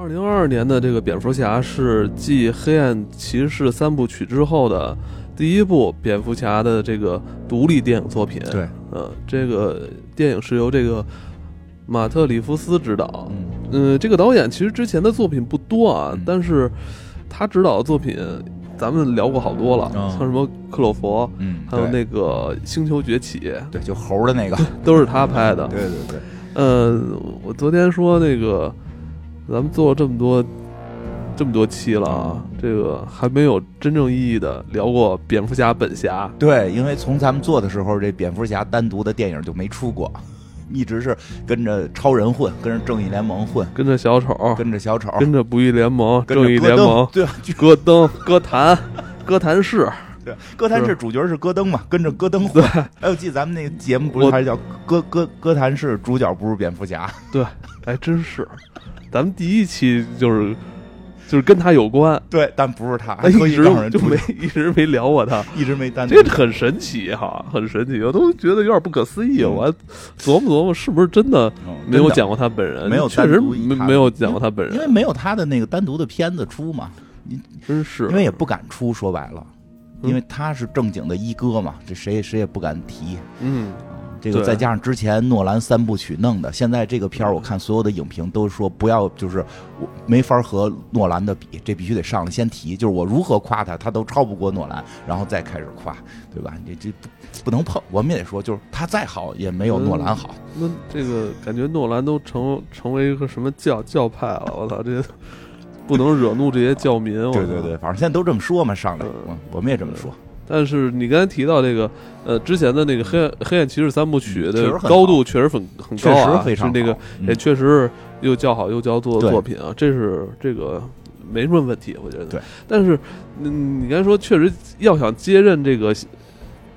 二零二二年的这个蝙蝠侠是继《黑暗骑士》三部曲之后的第一部蝙蝠侠的这个独立电影作品。对，呃，这个电影是由这个马特·里夫斯执导。嗯。嗯，这个导演其实之前的作品不多啊，嗯。但是他执导的作品咱们聊过好多了，哦像什么克洛佛，嗯，还有那个《星球崛起》，对，就猴的那个，都是他拍的。对对对，呃，我昨天说那个，咱们做了这么多这么多期了啊，这个还没有真正意义的聊过蝙蝠侠本侠。对，因为从咱们做的时候，这蝙蝠侠单独的电影就没出过，一直是跟着超人混，跟着正义联盟混，跟着小丑，跟着小丑，跟着不义联盟、正义联盟、对戈登、哥谭、哥谭市，对，哥谭市主角是戈登嘛，跟着戈登混。哎，我记得咱们那个节目不是还是叫哥哥哥谭市，主角不是蝙蝠侠。对，还真是。咱们第一期就是就是跟他有关，对，但不是他，但一直就没一直没聊过他。一直没单独这个很神奇哈，很神奇，我都觉得有点不可思议。嗯我还琢磨琢磨，是不是真的没有讲过他本人？没有确实没没有讲过他本人，因为没有他的那个单独的片子出嘛，你真是因为也不敢出，说白了，嗯因为他是正经的一哥嘛，这谁谁也不敢提。嗯，这个再加上之前诺兰三部曲弄的，现在这个片儿我看所有的影评都说不要，就是我没法和诺兰的比，这必须得上来先提，就是我如何夸他，他都超不过诺兰，然后再开始夸，对吧？你这不不能碰，我们也得说，就是他再好也没有诺兰好。那这个感觉诺兰都成成为一个什么教教派了？我操，这不能惹怒这些教民。对对对，反正现在都这么说嘛，上来嗯。我我们也这么说。但是你刚才提到这个，呃，之前的那个黑暗黑暗骑士三部曲的高度确实很很高啊，确实非常是那个也确实是又叫好又叫座的作品啊，这是这个没什么问题，我觉得。对，但是嗯，你刚才说确实要想接任这个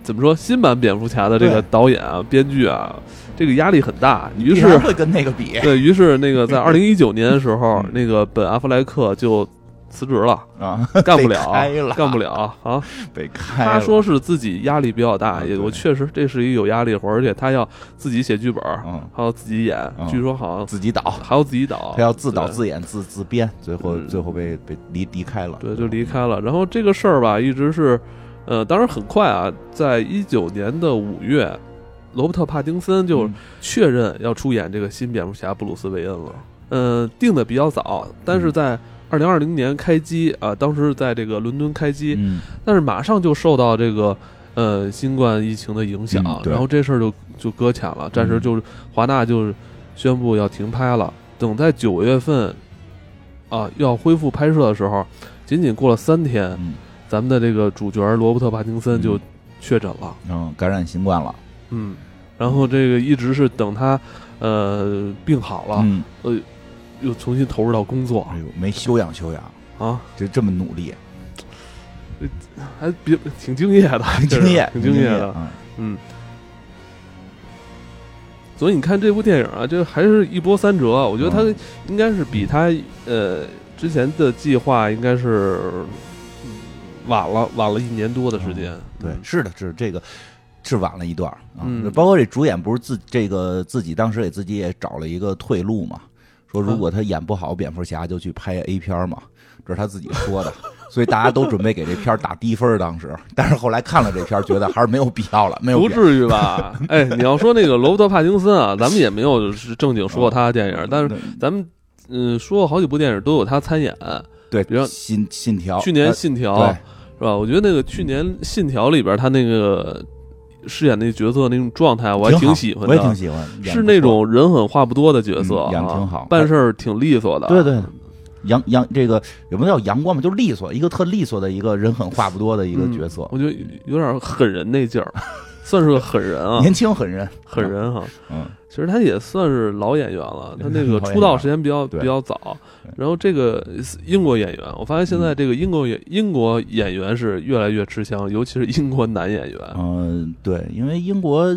怎么说新版蝙蝠侠的这个导演啊、编剧啊，这个压力很大，于是会跟那个比，对于是那个在二零一九 年的时候嗯，那个本阿弗莱克就辞职了，啊，干不了了，干不了啊。被开了。他说是自己压力比较大，也我确实这是一个有压力活，而且他要自己写剧本，嗯。还要自己演，嗯。据说好像自己导，还要自己导，他要自导自演自自编，最后嗯。最后被被离离开了。对，就离开了。然后这个事儿吧，一直是，呃，当然很快啊，在一九年的五月，罗伯特·帕丁森就嗯。确认要出演这个新蝙蝠侠布鲁斯·韦恩了。嗯、定的比较早，但是在二零二零年开机啊，当时在这个伦敦开机，嗯，但是马上就受到这个呃新冠疫情的影响，嗯然后这事儿就就搁浅了，暂时就是华纳就宣布要停拍了。等在九月份啊要恢复拍摄的时候，仅仅过了三天，嗯。咱们的这个主角罗伯特·帕丁森就嗯。确诊了，嗯，感染新冠了。嗯，然后这个一直是等他呃病好了，嗯，呃又重新投入到工作。哎呦，没休养休养，啊，就这么努力，还比挺敬业的，挺 敬业，挺敬业的，嗯。嗯，所以你看这部电影啊，就还是一波三折。我觉得他嗯。应该是比他呃之前的计划应该是嗯晚了晚了一年多的时间。对，是的，是这个。是晚了一段啊，嗯包括这主演不是自这个自己当时给自己也找了一个退路嘛，说如果他演不好蝙蝠侠就去拍 A 片嘛，这是他自己说的，所以大家都准备给这片儿打低分儿当时，但是后来看了这片儿，觉得还是没有必要了，没有不至于吧？哎，你要说那个罗伯特·帕丁森啊，咱们也没有是正经说过他的电影，但是咱们嗯说过好几部电影都有他参演。对，比如信信条，去年《呃信条》对是吧？我觉得那个去年《信条》里边他那个饰演那角色那种状态，我还挺喜欢的。我也挺喜欢，演是那种人狠话不多的角色、演得挺好办事儿挺利索的。对对，阳阳这个有没有叫阳光嘛？就是利索，一个特利索的一个人狠话不多的一个角色，我觉得有点狠人那劲儿，算是个狠人啊，年轻狠人，狠，人哈。嗯，其实他也算是老演员了，他那个出道时间比较比较早。然后这个英国演员，我发现现嗯在这个英国演英国演员是越来越吃香，尤其是英国男演员。嗯，对，因为英国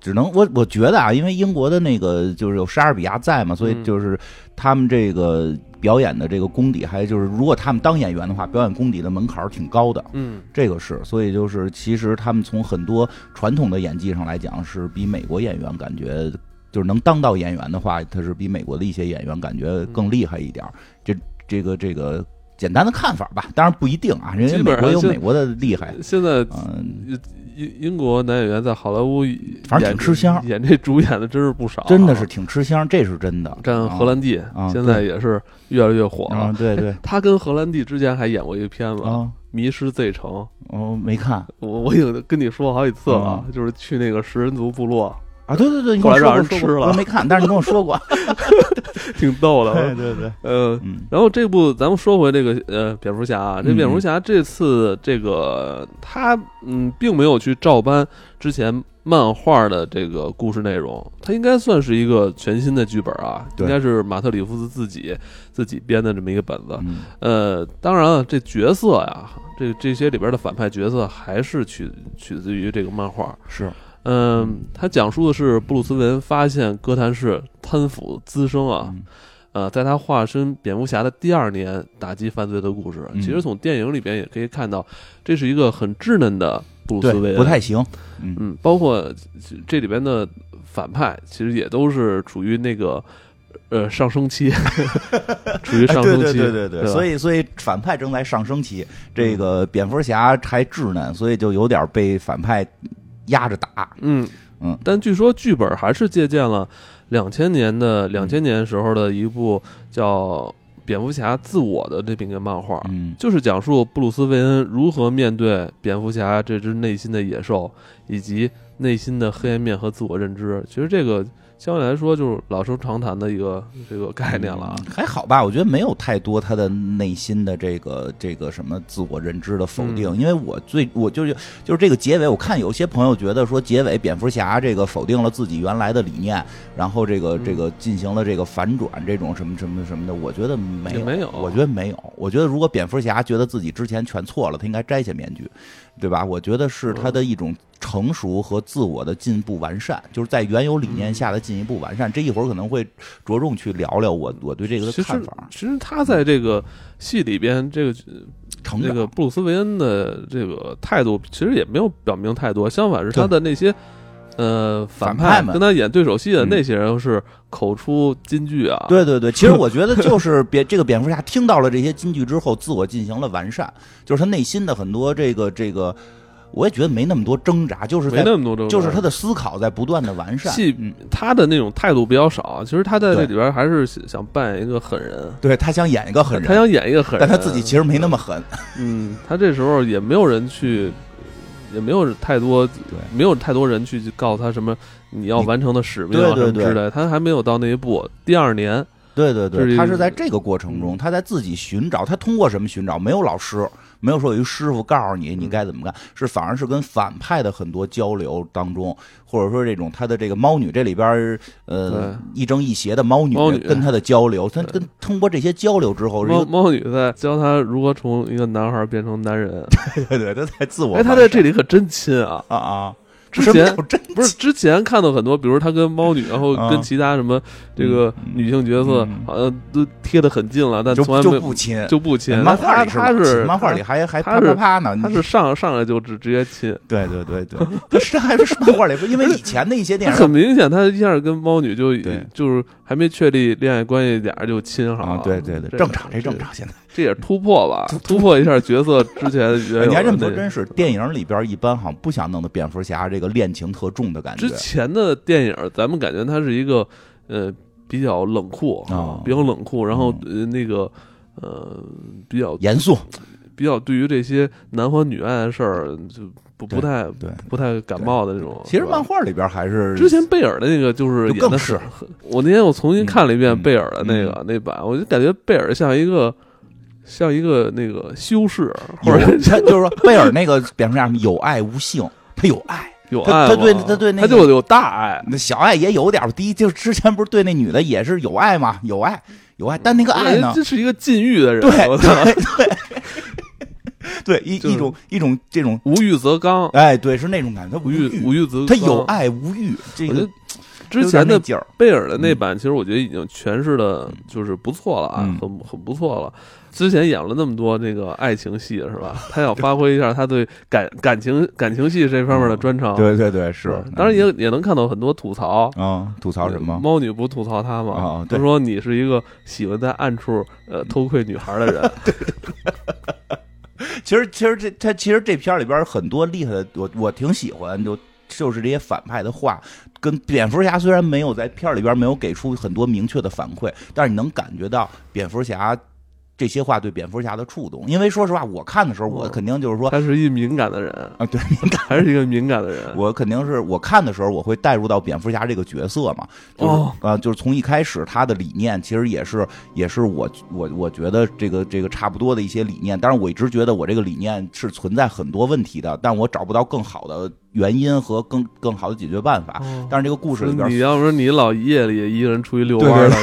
只能我我觉得啊，因为英国的那个就是有莎士比亚在嘛，所以嗯就是他们这个表演的这个功底，还就是如果他们当演员的话，表演功底的门槛儿挺高的。嗯这个是，所以就是其实他们从很多传统的演技上来讲，是比美国演员感觉就是能当到演员的话，他是比美国的一些演员感觉更厉害一点儿。这这个这个简单的看法吧，当然不一定啊，人家美国有美国的厉害。现在嗯，英英国男演员在好莱坞反正挺吃香，演这主演的真是不少，真的是挺吃香，这是真的。占荷兰弟现在也是越来越火了。对对，他跟荷兰弟之前还演过一个片子《迷失 Z 城》，哦，没看。我我已经跟你说好几次了，就是去那个食人族部落。啊，对对对，后来让人吃了，我没看，但是你跟我说过，挺逗的。对对对，呃，然后这部咱们说回这个呃，蝙蝠侠啊，这蝙蝠侠这次这个他嗯，并没有去照搬之前漫画的这个故事内容，他应该算是一个全新的剧本啊，应该是马特里夫斯自己自己编的这么一个本子。呃，当然了，这角色呀，这这些里边的反派角色还是取取自于这个漫画，是。嗯，他讲述的是布鲁斯韦恩发现哥谭市贪腐滋生啊，呃，在他化身蝙蝠侠的第二年打击犯罪的故事。其实从电影里边也可以看到，这是一个很稚嫩的布鲁斯韦恩，不太行。嗯，包括这里边的反派，其实也都是处于那个呃上升期，处于上升期。对对对对，所以所以反派正在上升期，这个蝙蝠侠还稚嫩，所以就有点被反派。压着打，嗯嗯，但据说剧本还是借鉴了两千年的两千年时候的一部叫《蝙蝠侠自我》的这个漫画，嗯，就是讲述布鲁斯韦恩如何面对蝙蝠侠这只内心的野兽，以及内心的黑暗面和自我认知。其实这个。相对来说，就是老生常谈的一个这个概念了，还好吧？我觉得没有太多他的内心的这个这个什么自我认知的否定，因为我最我就是就是这个结尾，我看有些朋友觉得说结尾蝙蝠侠这个否定了自己原来的理念，然后这个这个进行了这个反转，这种什么什么什么的，我觉得没有，没有，我觉得没有，我觉得如果蝙蝠侠觉得自己之前全错了，他应该摘下面具。对吧？我觉得是他的一种成熟和自我的进步完善，就是在原有理念下的进一步完善。这一会儿可能会着重去聊聊我我对这个的看法。其实他在这个戏里边，这个这个布鲁斯韦恩的这个态度，其实也没有表明太多。相反是他的那些。呃，反派们跟他演对手戏的那些人是口出金句啊。对对对，其实我觉得就是蝙这个蝙蝠侠听到了这些金句之后，自我进行了完善，就是他内心的很多这个这个，我也觉得没那么多挣扎，就是没那么多挣扎，就是他的思考在不断的完善。戏他的那种态度比较少，其实他在这里边还是想扮演一个狠人。对他想演一个狠人，他想演一个狠人，但他自己其实没那么狠。嗯，他这时候也没有人去。也没有太多，没有太多人去告诉他什么你要完成的使命啊什么之类，他还没有到那一步。第二年，对对对，他是在这个过程中，他在自己寻找，他通过什么寻找？没有老师。没有说有一师傅告诉你你该怎么干，是反而是跟反派的很多交流当中，或者说这种他的这个猫女这里边呃亦正亦邪的猫女跟他的交流，他跟通过这些交流之后，猫猫女在教他如何从一个男孩变成男人，对对对，他在自我，哎，他在这里可真亲啊。啊啊！之前不是之前看到很多，比如他跟猫女，然后跟其他什么这个女性角色，好像都贴的很近了，但从来就不亲，就不亲。漫画里他是漫画里还还啪啪啪呢，他是上上来就直直接亲。对对对对，他是还是漫画里，因为以前的一些电影很明显，他一下跟猫女就就是还没确立恋爱关系，俩人就亲上了。对对对，正常这正常，现在。这也是突破吧，突破一下角色之前。你还这么说，真是电影里边一般好像不想弄的蝙蝠侠这个恋情特重的感觉。之前的电影，咱们感觉他是一个呃比较冷酷啊，比较冷酷，然后呃那个呃比较严肃，比较对于这些男欢女爱的事儿就不不太对不太感冒的那种。其实漫画里边还是之前贝尔的那个就是演的是，我那天我重新看了一遍贝尔的那个那版，我就感觉贝尔像一个。像一个那个修士，或者就是说贝尔那个蝙蝠侠有爱无性，他有爱，有爱，他对他对那他就有大爱，那小爱也有点。第一就是之前不是对那女的也是有爱吗？有爱有爱，但那个爱呢？这是一个禁欲的人，对对对，对 一一种一种这种无欲则刚，哎，对，是那种感觉，他无欲无欲则他有爱无欲，这个之前的劲儿，贝尔的那版，其实我觉得已经诠释的就是不错了啊，嗯很很不错了。之前演了那么多那个爱情戏是吧？他要发挥一下他对感感情感情戏这方面的专长。对对对，是对，当然也也能看到很多吐槽。啊，吐槽什么？猫女不吐槽他吗？啊对他说你是一个喜欢在暗处呃偷窥女孩的人。其实其实这他其实这片儿里边很多厉害的，我我挺喜欢，就就是这些反派的话，跟蝙蝠侠虽然没有在片儿里边没有给出很多明确的反馈，但是你能感觉到蝙蝠侠。这些话对蝙蝠侠的触动，因为说实话，我看的时候，我嗯肯定就是说他是一敏感的人，啊，对，敏感。还是一个敏感的人。我肯定是我看的时候，我会带入到蝙蝠侠这个角色嘛，就是、哦。呃，就是从一开始他的理念其实也是也是我我我觉得这个这个差不多的一些理念，但是我一直觉得我这个理念是存在很多问题的，但我找不到更好的原因和更更好的解决办法。哦但是这个故事里边你要说你老夜里一个人出去遛弯儿了，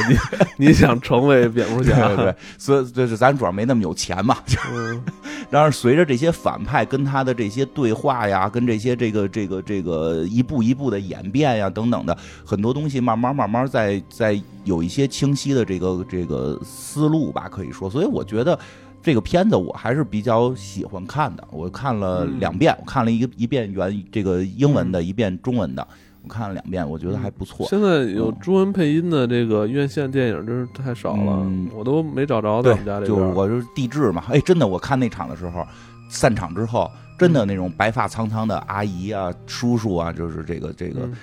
你你想成为蝙蝠侠？对对，所以就是咱主要没那么有钱嘛，嗯，但是随着这些反派跟他的这些对话呀，跟这些这个这个这个一步一步的演变呀等等的很多东西，慢慢慢慢在在有一些清晰的这个这个思路吧，可以说，所以我觉得。这个片子我还是比较喜欢看的，我看了嗯两遍，我看了一个一遍原这个英文的，一遍中文的，我看了两遍，我觉得还不错。现在有中文配音的这个院线电影真是太少了，嗯我都没找着在对我们家，这就边。我就是地质嘛，哎，真的，我看那场的时候，散场之后，真的那种白发苍苍的阿姨啊、叔叔啊，就是这个这个嗯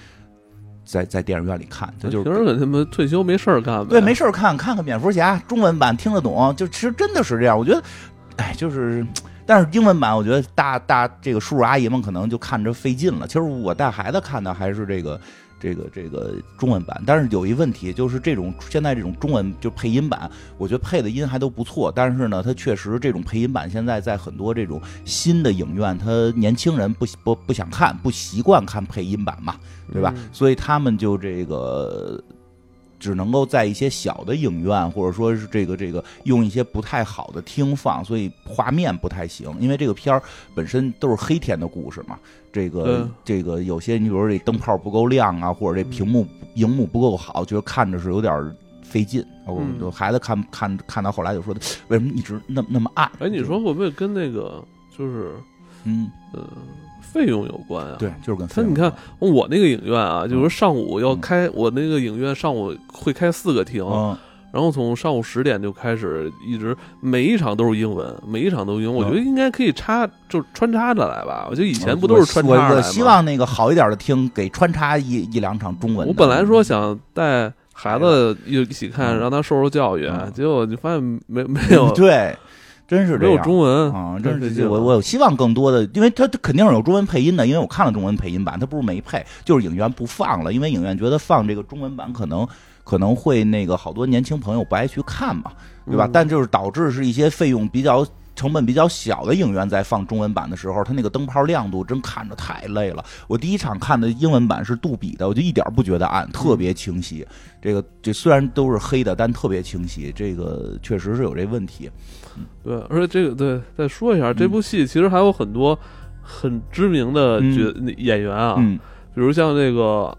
在在电影院里看，他就平是时他们退休没事儿干呗。对没事儿看看看蝙蝠侠中文版听得懂，就其实真的是这样，我觉得，哎，就是。但是英文版，我觉得大大这个叔叔阿姨们可能就看着费劲了。其实我带孩子看的还是这个这个这个中文版，但是有一问题，就是这种现在这种中文就配音版，我觉得配的音还都不错，但是呢，它确实这种配音版现在在很多这种新的影院，他年轻人不不不想看，不习惯看配音版嘛，对吧？嗯所以他们就这个。只能够在一些小的影院，或者说是这个这个用一些不太好的听放，所以画面不太行。因为这个片儿本身都是黑天的故事嘛，这个这个有些你比如说这灯泡不够亮啊，或者这屏幕荧幕不够好，觉得看着是有点费劲。我嗯。就孩子看看看到后来就说，为什么一直那么那么暗？哎，你说会不会跟那个就是嗯，呃费用有关啊？对，就是跟他你看我那个影院啊，就是上午要嗯。开，我那个影院上午会开四个厅，嗯，然后从上午十点就开始，一直每一场都是英文，每一场都是英文。我嗯觉得应该可以插，就是穿插着来吧。我觉得以前不都是穿插我着来吗我希望那个好一点的厅给穿插一一两场中文。我本来说想带孩子一一起看，嗯让他受受教育，嗯结果就发现没没 有对，真是没有这样。中文啊，真是我我希望更多的，因为它它肯定是有中文配音的，因为我看了中文配音版，它不是没配，就是影院不放了，因为影院觉得放这个中文版可能可能会那个好多年轻朋友不爱去看嘛，对吧？嗯但就是导致是一些费用比较。成本比较小的影院在放中文版的时候，它那个灯泡亮度真看着太累了。我第一场看的英文版是杜比的，我就一点不觉得暗，特别清晰。这个这虽然都是黑的，但特别清晰。这个确实是有这问题。对，而且这个对，再说一下，这部戏其实还有很多很知名的角、演员啊，嗯比如像那个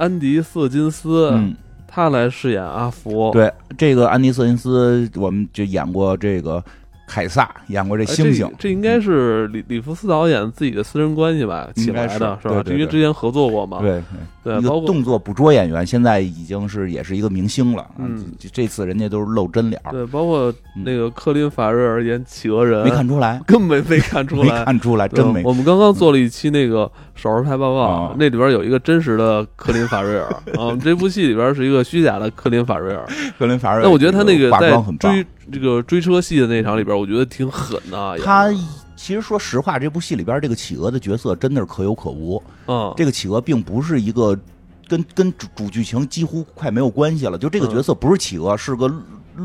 安迪·瑟金斯，嗯。他来饰演阿福。对，这个安迪·瑟金斯，我们就演过这个凯撒，演过这哎星星这，应该是李李弗斯导演自己的私人关系吧，请来的应该是是吧？因为之前合作过嘛。对对，包括动作捕捉演员，现在已经是也是一个明星了。嗯这，次人家都是露真脸儿，对，包括那个克林·法瑞尔演企鹅人，没看出来，根本没看出来没。看出来，真没。我们刚刚做了一期那个少儿派报告，啊那里边有一个真实的克林·法瑞尔 啊，这部戏里边是一个虚假的克林·法瑞尔。克林法瑞尔，那我觉得他那个在追。这个追车戏的那场里边，我觉得挺狠的。他其实说实话，这部戏里边这个企鹅的角色真的是可有可无。的嗯，这个企鹅并不是一个跟跟主主剧情几乎快没有关系了，就这个嗯角色不是企鹅，是个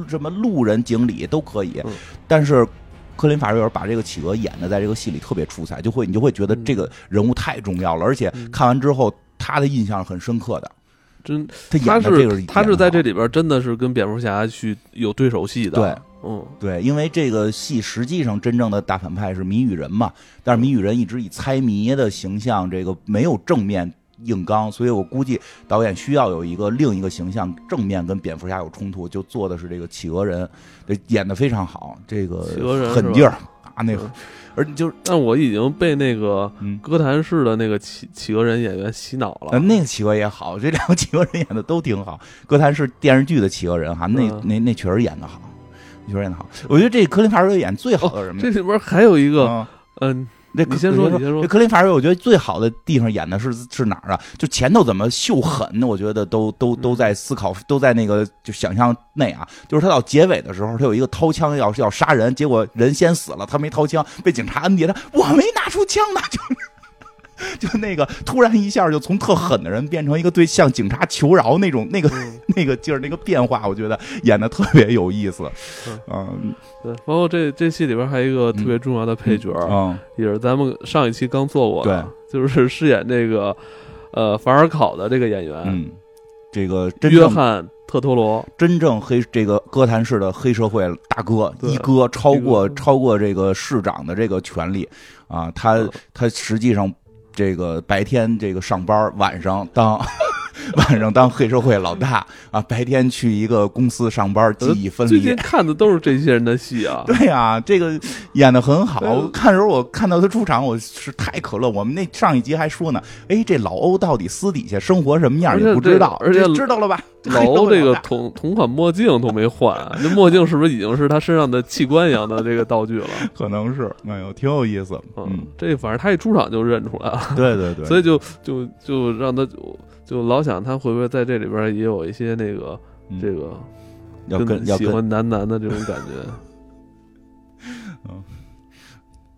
什么路人经理都可以嗯。但是科林法瑞尔把这个企鹅演的在这个戏里特别出彩，就会你就会觉得嗯。这个人物太重要了，而且嗯。看完之后他的印象是很深刻的。真他他演的这个是他是在这里里边真的是跟蝙蝠侠去有对手戏的。对，嗯，对，因为这个戏实际上真正的大反派是谜语人嘛，但是谜语人一直以猜谜的形象，这个没有正面硬刚，所以我估计导演需要有一个另一个形象正面跟蝙蝠侠有冲突，就做的是这个企鹅人，这演的非常好，这个企鹅人狠劲儿啊，那个嗯，而就是但我已经被那个嗯。歌坛市的那个企企鹅人演员洗脑呃，了。那个企鹅也好，这两个企鹅人演的都挺好。歌坛是电视剧的企鹅人哈，那嗯那那确实演的好，确实演的好。我觉得这科林法瑞演最好的人，哦这里边还有一个，嗯嗯，这你先说你先说这格林法瑞，我觉得最好的地方演的是是哪儿啊？就前头怎么秀狠，我觉得都都都在思考，都在那个就想象内啊。就是他到结尾的时候，他有一个掏枪要要杀人，结果人先死了，他没掏枪，被警察摁地，他我没拿出枪呢，就。就那个突然一下就从特狠的人变成一个对向警察求饶那种那个嗯。那个劲儿那个变化，我觉得演的特别有意思。嗯。对，包括这这戏里边还有一个特别重要的配角，嗯也是咱们上一期刚做过的，对，就是饰演这个呃法尔考的这个演员、嗯，这个真约翰特托罗，真正黑这个哥谭市的黑社会大哥一哥，超过超过这个市长的这个权利。啊，他嗯。他实际上这个白天这个上班，晚上当 晚上当黑社会老大啊，白天去一个公司上班，记忆分离最近。看的都是这些人的戏啊。对呀、这个演的很好。看的时候，我看到他出场，我是太可乐。我们那上一集还说呢，哎，这老欧到底私底下生活什么样也不知道，而且知道了吧？老欧这个同同款墨镜都没换，这墨镜是不是已经是他身上的器官一样的这个道具了？可能是，哎呦，挺有意思。嗯，这反正他一出场就认出来了，对对对，所以就就就让他就就老想他会不会在这里边也有一些那个嗯。这个要跟要喜欢男男的这种感觉。嗯，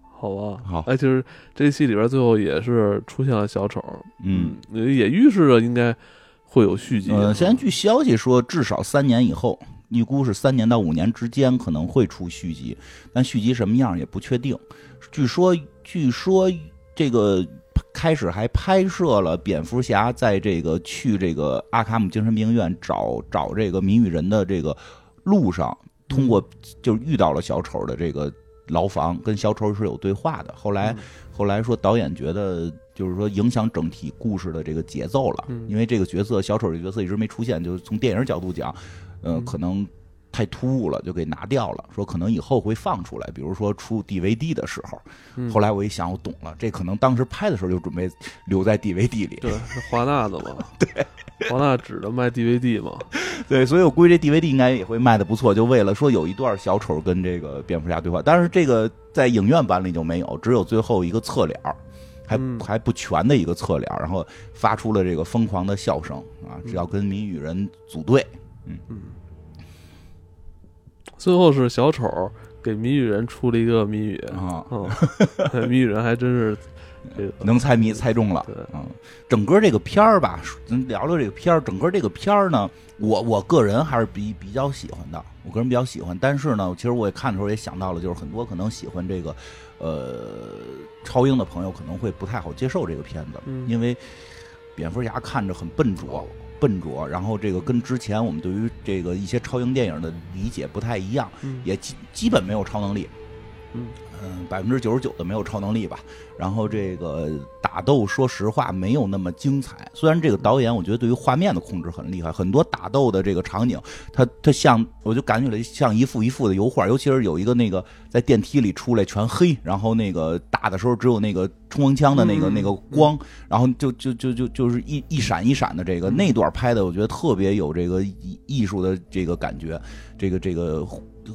好吧，好。哎，其实这戏里边最后也是出现了小丑，嗯，也预示着应该会有续集。呃，现在据消息说，至少三年以后，预估是三年到五年之间可能会出续集，但续集什么样也不确定。据说，据说这个开始还拍摄了蝙蝠侠在这个去这个阿卡姆精神病院找找这个谜语人的这个路上，通过就是遇到了小丑的这个牢房，跟小丑是有对话的。后来嗯后来说导演觉得就是说影响整体故事的这个节奏了，嗯因为这个角色小丑这个角色一直没出现，就是从电影角度讲，呃，嗯可能太突兀了，就给拿掉了。说可能以后会放出来，比如说出 DVD 的时候。嗯后来我一想，我懂了，这可能当时拍的时候就准备留在 DVD 里。对，是华纳的嘛，对，华纳只能卖 DVD 嘛，对，所以我估计这 DVD 应该也会卖的不错，就为了说有一段小丑跟这个蝙蝠侠对话，但是这个在影院版里就没有，只有最后一个侧脸儿还、嗯还不全的一个侧脸儿然后发出了这个疯狂的笑声啊！只要跟谜语人组队，最后是小丑给谜语人出了一个谜语，啊，嗯，谜语人还真是这个 能猜谜猜中了。对，嗯，整个这个片儿吧，咱聊聊这个片儿。整个这个片儿呢，我我个人还是比比较喜欢的，我个人比较喜欢。但是呢，其实我也看的时候也想到了，就是很多可能喜欢这个呃超英的朋友可能会不太好接受这个片子，嗯因为蝙蝠侠看着很笨拙。笨拙，然后这个跟之前我们对于这个一些超英电影的理解不太一样，嗯。也基基本没有超能力，嗯嗯，百分之九十九的没有超能力吧。然后这个打斗，说实话没有那么精彩。虽然这个导演我觉得对于画面的控制很厉害，很多打斗的这个场景，它它像我就感觉了像一幅一幅的油画，尤其是有一个那个在电梯里出来全黑，然后那个打的时候只有那个冲锋枪的那个、嗯那个光，然后就就就就就是一一闪一闪的这个那段拍的，我觉得特别有这个艺艺术的这个感觉，这个这个。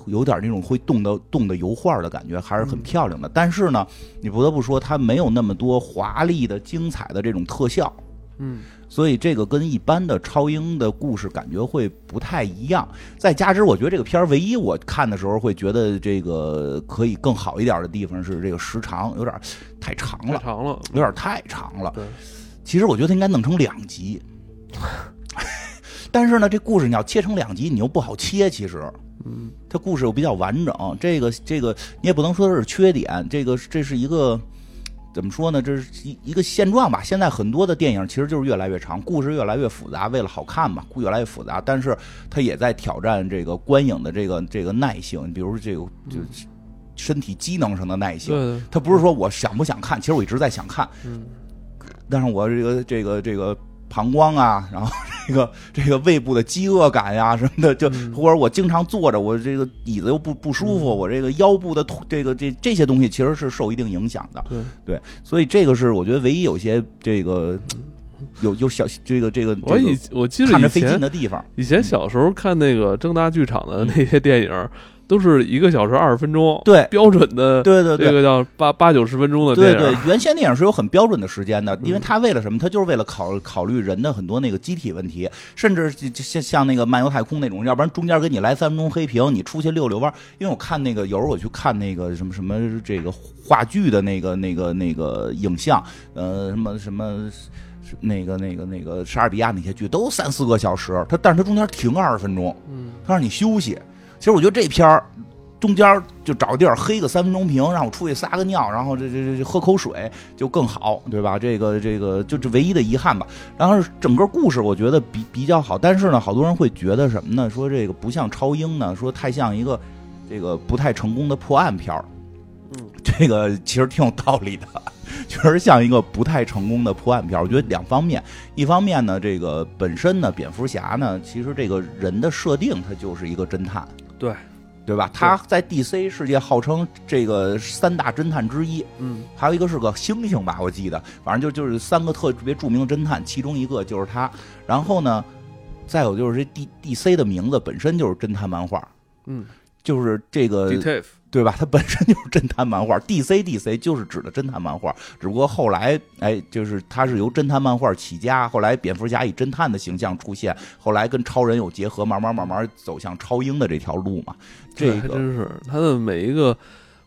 有点那种会动的动的油画的感觉，还是很漂亮的。但是呢，你不得不说，它没有那么多华丽的、精彩的这种特效，嗯所以这个跟一般的超英的故事感觉会不太一样。再加之，我觉得这个片儿唯一我看的时候会觉得这个可以更好一点的地方是这个时长有点太长了，太长了，有点太长了。对，其实我觉得它应该弄成两集，但是呢，这故事你要切成两集，你又不好切，其实。嗯它故事又比较完整，这个这个你也不能说是缺点，这个这是一个怎么说呢？这是一一个现状吧。现在很多的电影其实就是越来越长，故事越来越复杂，为了好看嘛，故越来越复杂。但是它也在挑战这个观影的这个这个耐性，比如这个就身体机能上的耐性。对对，它不是说我想不想看，其实我一直在想看。嗯但是我这个这个这个膀胱啊，然后这个这个胃部的饥饿感呀什么的，就嗯或者我经常坐着，我这个椅子又不不舒服，我这个腰部的这个这这些东西其实是受一定影响的。对，所以这个是我觉得唯一有些这个有有小这个这个我以这个我记得以看着费劲前的地方。以前小时候看那个正大剧场的那些电影，都是一个小时二十分钟，对标准的对对对这个叫八八九十分钟的对电影，对，原先电影是有很标准的时间的，因为嗯它为了什么？它就是为了考考虑人的很多那个机体问题，甚至像像那个漫游太空那种，要不然中间给你来三分钟黑屏，你出去溜溜弯。因为我看那个有时候我去看那个什么什么这个话剧的那个那个那个影像，呃，什么什么。那个、那个、那个莎士比亚那些剧都三四个小时，它但是它中间停二十分钟，嗯，它让你休息。其实我觉得这片儿中间就找个地儿黑个三分钟屏，让我出去撒个尿，然后这这这喝口水就更好，对吧？这个这个就这唯一的遗憾吧。然后整个故事我觉得比比较好，但是呢，好多人会觉得什么呢？说这个不像超英呢，说太像一个这个不太成功的破案片儿。嗯，这个其实挺有道理的，确实像一个不太成功的破案片儿。我觉得两方面，一方面呢，这个本身呢，蝙蝠侠呢，其实这个人的设定他就是一个侦探，对，对吧？他在 DC 世界号称这个三大侦探之一，嗯。还有一个是个猩猩吧，我记得，反正就就是三个特别著名的侦探，其中一个就是他。然后呢，再有就是这 D DC 的名字本身就是侦探漫画，嗯。就是这个，Detective，对吧？它本身就是侦探漫画，DC DC 就是指的侦探漫画，只不过后来哎，就是它是由侦探漫画起家，后来蝙蝠侠以侦探的形象出现，后来跟超人有结合，慢慢慢慢走向超英的这条路嘛。这个真是他的每一个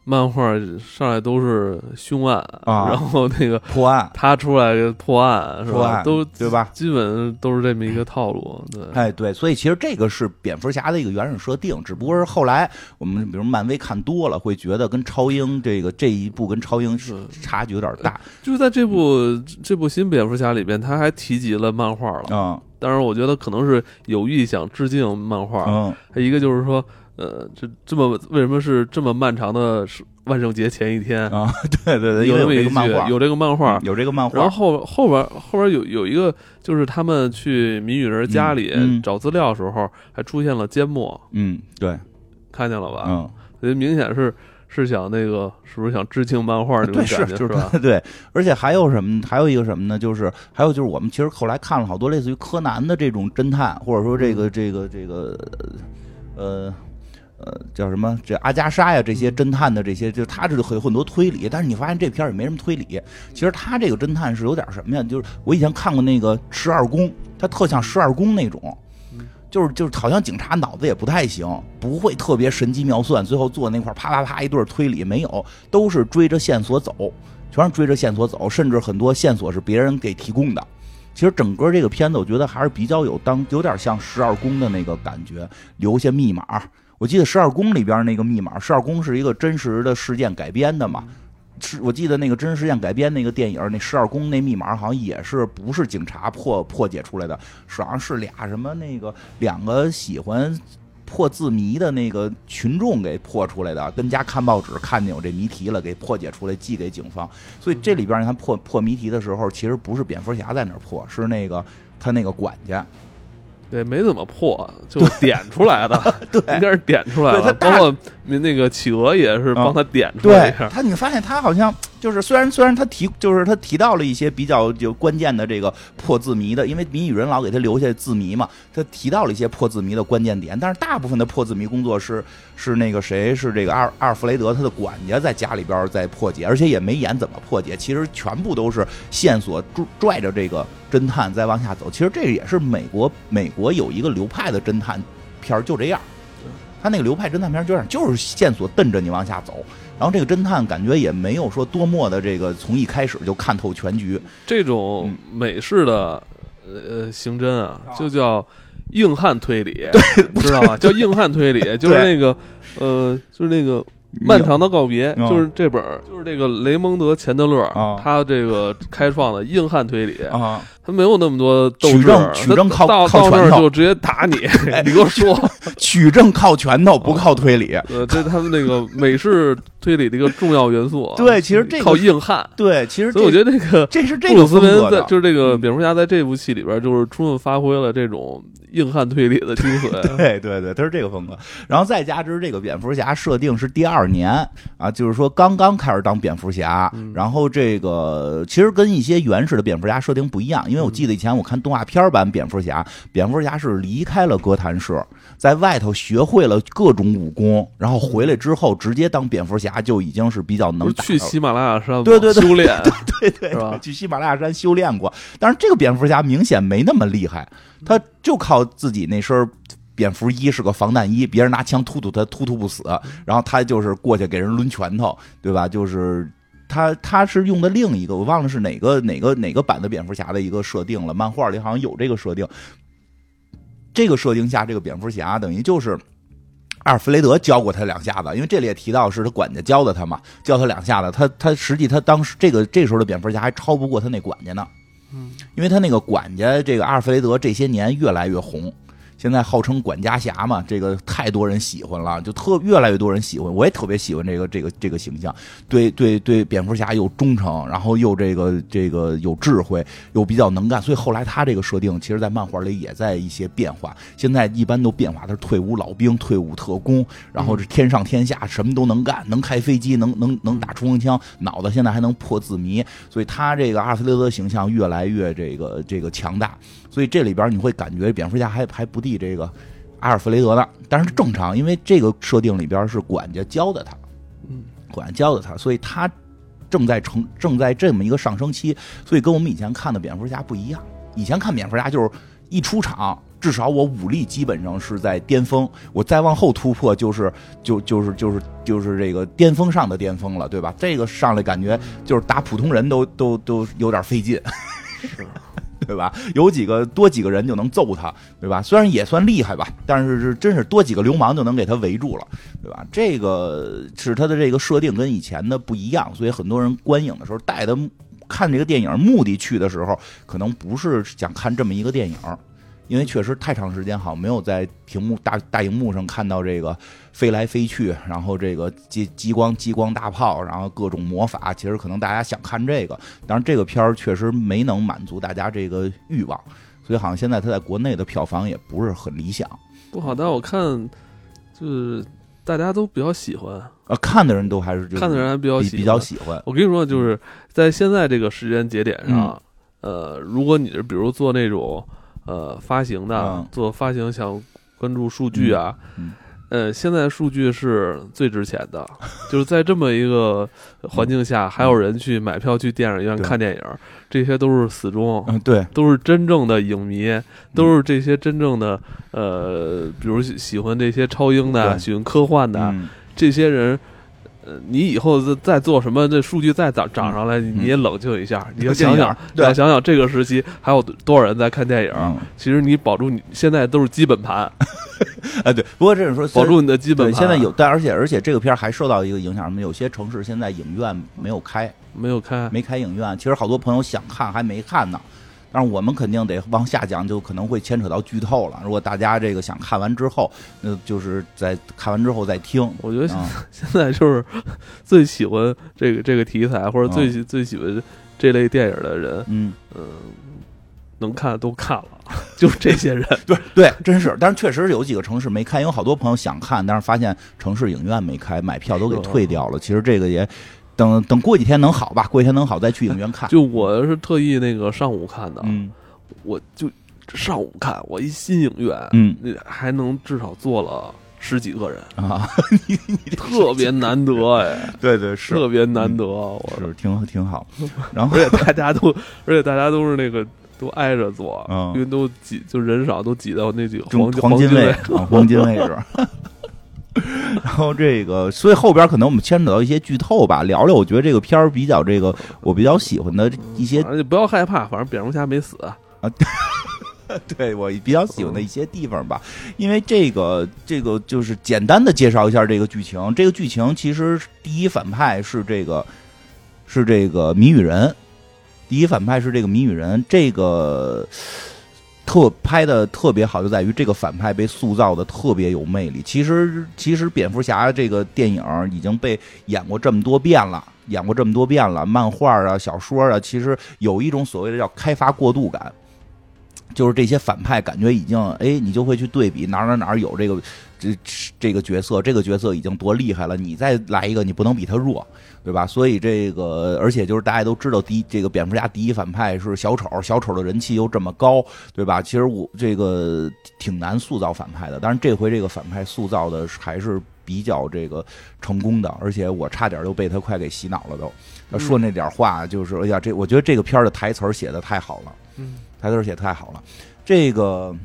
漫画上来都是凶案啊然后那个破案，他出来破案是吧？破案都对吧？基本都是这么一个套路，对，哎，对，所以其实这个是蝙蝠侠的一个原始设定，只不过是后来我们比如漫威看多了，会觉得跟超英这个这一部跟超英是差距有点大就是在这部这部新蝙蝠侠里边，他还提及了漫画了。嗯当然，我觉得可能是有意想致敬漫画。嗯，还一个就是说，呃，这这么为什么是这么漫长的是万圣节前一天？啊，对对对，有这么一个漫画，有这个漫画嗯。有这个漫画，然后后后边后边有有一个，就是他们去谜语人家里找资料的时候，还出现了缄默，嗯，对，看见了吧？嗯。所以明显是是想那个，是不是想致敬漫画那种对，是感觉就是吧？对，而且还有什么？还有一个什么呢？就是还有就是我们其实后来看了好多类似于柯南的这种侦探，或者说这嗯个这个这个呃。呃，叫什么？这阿加莎呀，这些侦探的这些，就他这有很多推理，但是你发现这片儿也没什么推理。其实他这个侦探是有点什么呀？就是我以前看过那个十二宫，他特像十二宫那种，就是就是好像警察脑子也不太行，不会特别神机妙算，最后坐那块儿啪啪啪一顿推理没有，都是追着线索走，全是追着线索走，甚至很多线索是别人给提供的。其实整个这个片子，我觉得还是比较有当有点像十二宫的那个感觉，留下密码。我记得十二宫里边那个密码，十二宫是一个真实的事件改编的嘛。是我记得那个真实事件改编那个电影，那十二宫那密码好像也是不是警察破破解出来的，是好像是俩什么那个两个喜欢破字谜的那个群众给破出来的，跟家看报纸看见有这谜题了，给破解出来寄给警方。所以这里边你看破破谜题的时候，其实不是蝙蝠侠在那儿破，是那个他那个管家。对，没怎么破，就点出来的，对应该是点出来了。对他大包括那个企鹅也是帮他点出来一下。对他，你发现他好像就是虽然虽然他提就是他提到了一些比较就关键的这个破字谜的，因为谜语人老给他留下字谜嘛，他提到了一些破字谜的关键点，但是大部分的破字谜工作是是那个谁是这个阿尔阿尔弗雷德他的管家在家里边在破解，而且也没演怎么破解，其实全部都是线索拽拽着这个侦探再往下走。其实这也是美国美国有一个流派的侦探片儿就这样。他那个流派侦探片就这样，就是线索瞪着你往下走，然后这个侦探感觉也没有说多么的这个从一开始就看透全局，这种嗯美式的呃刑侦啊，就叫硬汉推理，知道吧？叫硬汉推理，就是那个呃，就是那个。漫长的告别嗯就是这本儿，就是这个雷蒙德·钱德勒啊他这个开创的硬汉推理。啊他没有那么多斗志，取证取证靠拳头就直接打你，你给我说，取证靠拳头，不靠推理。呃，这他们那个美式推理的一个重要元素啊。对其实这个靠硬汉，对，其实所以我觉得这个这是这布鲁斯个风格的，韦恩在就是这个嗯蝙蝠侠在这部戏里边，就是充分发挥了这种硬汉推理的精髓。对对对，他是这个风格。然后再加之这个蝙蝠侠设定是第二年啊，就是说刚刚开始当蝙蝠侠。嗯然后这个其实跟一些原始的蝙蝠侠设定不一样，因为我记得以前我看动画片版蝙蝠侠，蝙蝠侠是离开了哥谭市，在外头学会了各种武功，然后回来之后直接当蝙蝠侠就已经是比较能去喜马拉雅山对对对修炼，对对对，去喜马拉雅山修炼过。但是这个蝙蝠侠明显没那么厉害，他就靠自己那身蝙蝠衣是个防弹衣，别人拿枪突突他突突不死，然后他就是过去给人抡拳头，对吧？就是。他他是用的另一个，我忘了是哪个哪个哪个版的蝙蝠侠的一个设定了，漫画里好像有这个设定。这个设定下，这个蝙蝠侠等于就是阿尔弗雷德教过他两下子，因为这里也提到是他管家教的他嘛，教他两下子。他他实际他当时这个这时候的蝙蝠侠还超不过他那管家呢，嗯，因为他那个管家这个阿尔弗雷德这些年越来越红。现在号称管家侠嘛，这个太多人喜欢了，就特越来越多人喜欢，我也特别喜欢这个这个这个形象，对对对，蝙蝠侠又忠诚，然后又这个这个有智慧，又比较能干，所以后来他这个设定，其实在漫画里也在一些变化。现在一般都变化，他是退伍老兵、退伍特工，然后是天上天下，什么都能干，能开飞机，能能能打冲锋枪，脑子现在还能破字谜，所以他这个阿尔弗雷德形象越来越这个这个强大。所以这里边你会感觉蝙蝠侠还还不敌这个阿尔弗雷德呢，但是正常，因为这个设定里边是管家教的他，嗯，管家教的他，所以他正在成正在这么一个上升期，所以跟我们以前看的蝙蝠侠不一样。以前看蝙蝠侠就是一出场，至少我武力基本上是在巅峰，我再往后突破就是就就是就是就是这个巅峰上的巅峰了，对吧？这个上来感觉就是打普通人都都都有点费劲。是对吧？有几个多几个人就能揍他，对吧？虽然也算厉害吧，但是是真是多几个流氓就能给他围住了，对吧？这个是他的这个设定跟以前的不一样，所以很多人观影的时候带的看这个电影目的去的时候，可能不是想看这么一个电影，因为确实太长时间好像没有在屏幕大大荧幕上看到这个飞来飞去，然后这个激激光激光大炮，然后各种魔法，其实可能大家想看这个，但是这个片儿确实没能满足大家这个欲望，所以好像现在它在国内的票房也不是很理想。不好，但我看就是大家都比较喜欢，呃，看的人都还是就是看的人还比较喜比比较喜欢，我跟你说，就是在现在这个时间节点上，呃，如果你是比如做那种呃发行的，嗯做发行想关注数据啊，嗯呃，现在数据是最值钱的，就是在这么一个环境下，还有人去买票去电影院对。看电影，这些都是死忠。嗯，对，都是真正的影迷，都是这些真正的呃，比如喜喜欢这些超英的，对。喜欢科幻的，嗯。这些人，呃，你以后再再做什么，这数据再涨涨上来，你也冷静一下，你要想想，嗯对要想想这个时期还有多少人在看电影。嗯，其实你保住你现在都是基本盘，哎，对，不过这是说保住你的基本对，盘。现在有，但而且而且这个片儿还受到一个影响，什么？有些城市现在影院没有开，没有开？没开影院。其实好多朋友想看还没看呢，但是我们肯定得往下讲，就可能会牵扯到剧透了。如果大家这个想看完之后，那就是在看完之后再听。我觉得 现在就是最喜欢这个这个题材，或者最喜、最喜欢这类电影的人，嗯，嗯，能看都看了，就是这些人。对对，真是。但是确实有几个城市没开，因为好多朋友想看，但是发现城市影院没开，买票都给退掉了。其实这个也等等过几天能好吧，过几天能好再去影院看。就我是特意那个上午看的，嗯我就上午看，我一新影院，嗯还能至少坐了十几个人，啊，你你特别难得哎，对对是特别难得，我是挺挺好。然后而且大家都，而且大家都是那个都挨着坐，嗯因为都挤，就人少，都挤到那几个黄金黄金位黄金位置。然后这个，所以后边可能我们牵扯到一些剧透吧，聊聊。我觉得这个片儿比较这个，我比较喜欢的一些，而且不要害怕，反正蝙蝠侠没死啊，对我比较喜欢的一些地方吧。因为这个，这个就是简单的介绍一下这个剧情。这个剧情其实第一反派是这个，是这个谜语人。第一反派是这个谜语人，这个特拍的特别好，就在于这个反派被塑造的特别有魅力。其实，其实蝙蝠侠这个电影已经被演过这么多遍了，演过这么多遍了，漫画啊、小说啊，其实有一种所谓的叫开发过度感。就是这些反派感觉已经哎，你就会去对比哪哪哪有这个这这个角色，这个角色已经多厉害了，你再来一个，你不能比他弱，对吧？所以这个，而且就是大家都知道，第一这个蝙蝠侠第一反派是小丑，小丑的人气又这么高，对吧？其实我这个挺难塑造反派的，但是这回这个反派塑造的还是比较这个成功的，而且我差点就被他快给洗脑了都。他说那点话就是哎呀，这我觉得这个片儿的台词写的太好了，嗯。台词写太好了，这个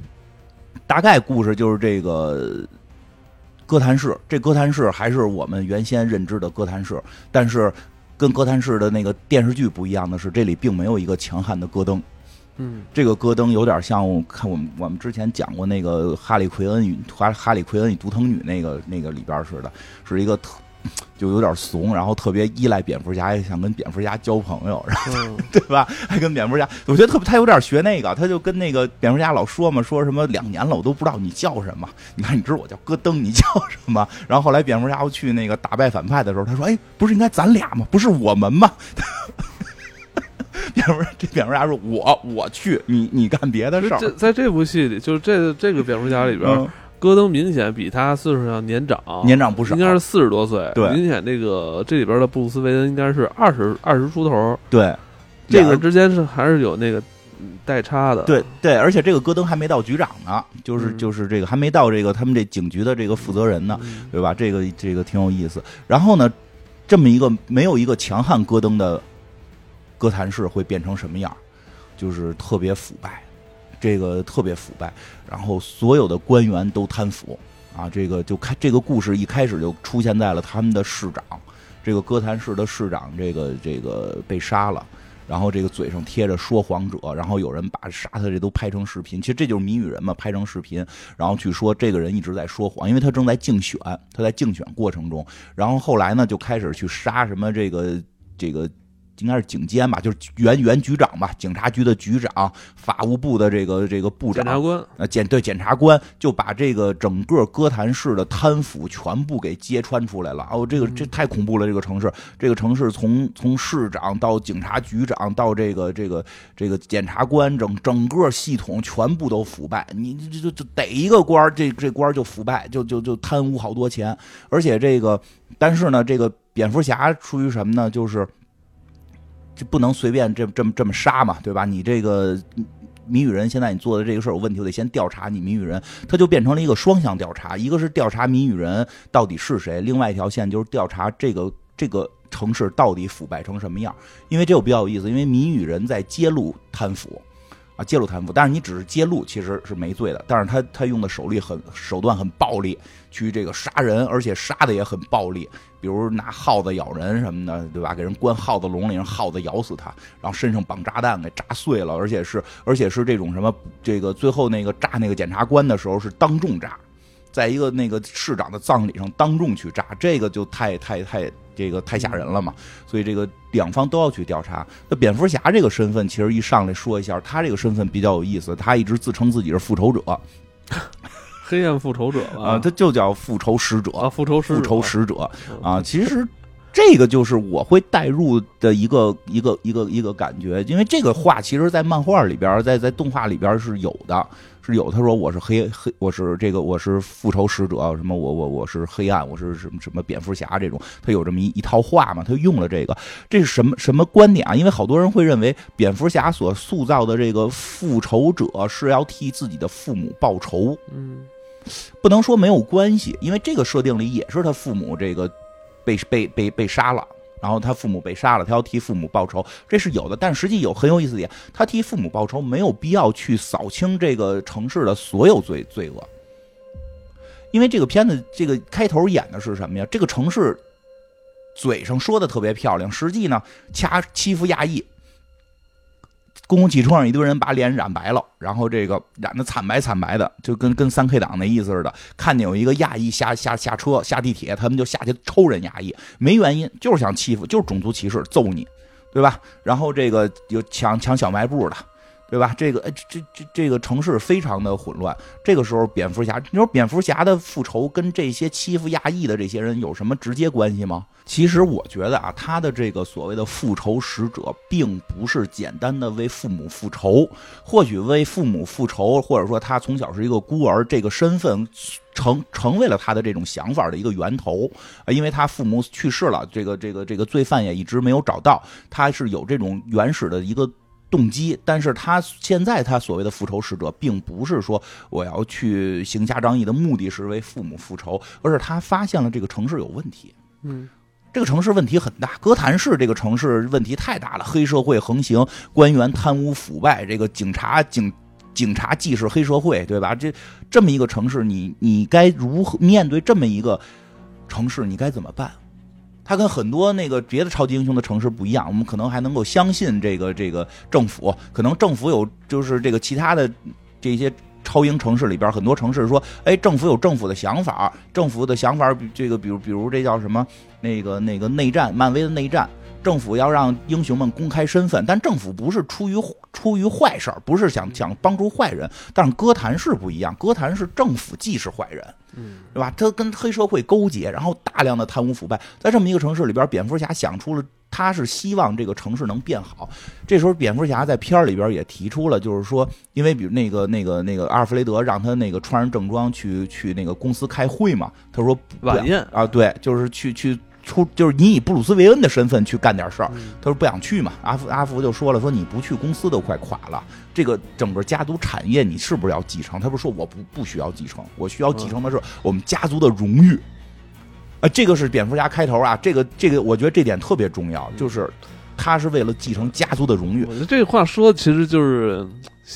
大概故事就是这个哥谭市，这哥谭市还是我们原先认知的哥谭市，但是跟哥谭市的那个电视剧不一样的是，这里并没有一个强悍的戈登。嗯，这个戈登有点像看我们我们之前讲过那个哈利奎恩与哈哈利奎恩与独藤女那个那个里边似的，是一个特。就有点怂，然后特别依赖蝙蝠侠，也想跟蝙蝠侠交朋友，然后 对吧？还跟蝙蝠侠，我觉得特别，他有点学那个，他就跟那个蝙蝠侠老说嘛，说什么两年了，我都不知道你叫什么。你看，你知道我叫戈登，你叫什么？然后后来蝙蝠侠要去那个打败反派的时候，他说：“哎，不是应该咱俩吗？不是我们吗？”蝙蝠这蝙蝠侠说：“我我去，你你干别的事儿。”在这部戏里，就是这这个蝙蝠侠里边。戈登明显比他岁数上年长，年长不少，应该是四十多岁。对，明显这个这里边的布鲁斯韦恩应该是二十二十出头。对，这个之间是还是有那个代差的。对对，而且这个戈登还没到局长呢，就是就是这个还没到这个他们这警局的这个负责人呢，对吧？这个这个挺有意思。然后呢，这么一个没有一个强悍戈登的哥谭市会变成什么样？就是特别腐败。这个特别腐败，然后所有的官员都贪腐啊！这个就开这个故事一开始就出现在了他们的市长，这个哥谭市的市长，这个这个被杀了，然后这个嘴上贴着说谎者，然后有人把杀他这都拍成视频，其实这就是谜语人嘛，拍成视频，然后去说这个人一直在说谎，因为他正在竞选，他在竞选过程中，然后后来呢就开始去杀什么这个这个。应该是警监吧，就是原原局长吧，警察局的局长，法务部的这个这个部长，检察官，呃，检对检察官就把这个整个哥谭市的贪腐全部给揭穿出来了。哦，这个这太恐怖了，这个城市，这个城市从从市长到警察局长到这个这个这个检察官，整整个系统全部都腐败。你这就就逮一个官这这官就腐败，就就就贪污好多钱。而且这个，但是呢，这个蝙蝠侠出于什么呢？就是。就不能随便这这么这么杀嘛，对吧？你这个谜语人现在你做的这个事儿有问题，我得先调查你谜语人，他就变成了一个双向调查，一个是调查谜语人到底是谁，另外一条线就是调查这个这个城市到底腐败成什么样。因为这个比较有意思，因为谜语人在揭露贪腐。揭露贪腐，但是你只是揭露，其实是没罪的。但是他他用的手力很手段很暴力，去这个杀人，而且杀的也很暴力，比如拿耗子咬人什么的，对吧？给人关耗子笼里，让耗子咬死他，然后身上绑炸弹给炸碎了，而且是而且是这种什么，这个最后那个炸那个检察官的时候是当众炸，在一个那个市长的葬礼上当众去炸，这个就太太太。这个太吓人了嘛，所以这个两方都要去调查。那蝙蝠侠这个身份，其实一上来说一下，他这个身份比较有意思。他一直自称自己是复仇者，黑暗复仇者啊，他就叫复仇使者啊，复仇复仇使者啊。其实这个就是我会带入的一个一个一个一个感觉，因为这个话其实，在漫画里边，在在动画里边是有的。是有，他说我是黑黑，我是这个，我是复仇使者，什么我我我是黑暗，我是什么什么蝙蝠侠这种，他有这么一一套话嘛，他用了这个，这是什么什么观点啊？因为好多人会认为蝙蝠侠所塑造的这个复仇者是要替自己的父母报仇，嗯，不能说没有关系，因为这个设定里也是他父母这个被被被被杀了。然后他父母被杀了，他要替父母报仇，这是有的。但实际有很有意思的点，他替父母报仇没有必要去扫清这个城市的所有罪罪恶，因为这个片子这个开头演的是什么呀？这个城市嘴上说的特别漂亮，实际呢掐欺负亚裔。公共汽车上一堆人把脸染白了，然后这个染的惨白惨白的，就跟跟三 K 党那意思似的。看见有一个亚裔下下下车下地铁，他们就下去抽人亚裔，没原因，就是想欺负，就是种族歧视，揍你，对吧？然后这个有抢抢小卖部的，对吧？这个哎，这这这个城市非常的混乱。这个时候，蝙蝠侠，你说蝙蝠侠的复仇跟这些欺负亚裔的这些人有什么直接关系吗？其实我觉得啊，他的这个所谓的复仇使者，并不是简单的为父母复仇，或许为父母复仇，或者说他从小是一个孤儿，这个身份成成为了他的这种想法的一个源头啊，因为他父母去世了，这个这个这个罪犯也一直没有找到，他是有这种原始的一个。动机，但是他现在他所谓的复仇使者，并不是说我要去行侠仗义的目的是为父母复仇，而是他发现了这个城市有问题。嗯，这个城市问题很大，哥谭市这个城市问题太大了，黑社会横行，官员贪污腐败，这个警察警警察既是黑社会，对吧？这这么一个城市，你你该如何面对这么一个城市？你该怎么办？它跟很多那个别的超级英雄的城市不一样，我们可能还能够相信这个这个政府，可能政府有就是这个其他的这些超英城市里边很多城市说，哎，政府有政府的想法，政府的想法，这个比如比如这叫什么那个那个内战，漫威的内战。政府要让英雄们公开身份，但政府不是出于出于坏事儿，不是想想帮助坏人。但是哥谭市不一样，哥谭市政府既是坏人，嗯，对吧？他跟黑社会勾结，然后大量的贪污腐败，在这么一个城市里边，蝙蝠侠想出了，他是希望这个城市能变好。这时候，蝙蝠侠在片儿里边也提出了，就是说，因为比如那个那个那个阿尔弗雷德让他那个穿上正装去去那个公司开会嘛，他说晚宴啊，对，就是去去。出就是你以布鲁斯韦恩的身份去干点事儿，他说不想去嘛。阿福阿福就说了，说你不去公司都快垮了，这个整个家族产业你是不是要继承？他不是说我不不需要继承，我需要继承的是我们家族的荣誉。啊，这个是蝙蝠侠开头啊，这个这个我觉得这点特别重要，就是他是为了继承家族的荣誉。我觉得这话说其实就是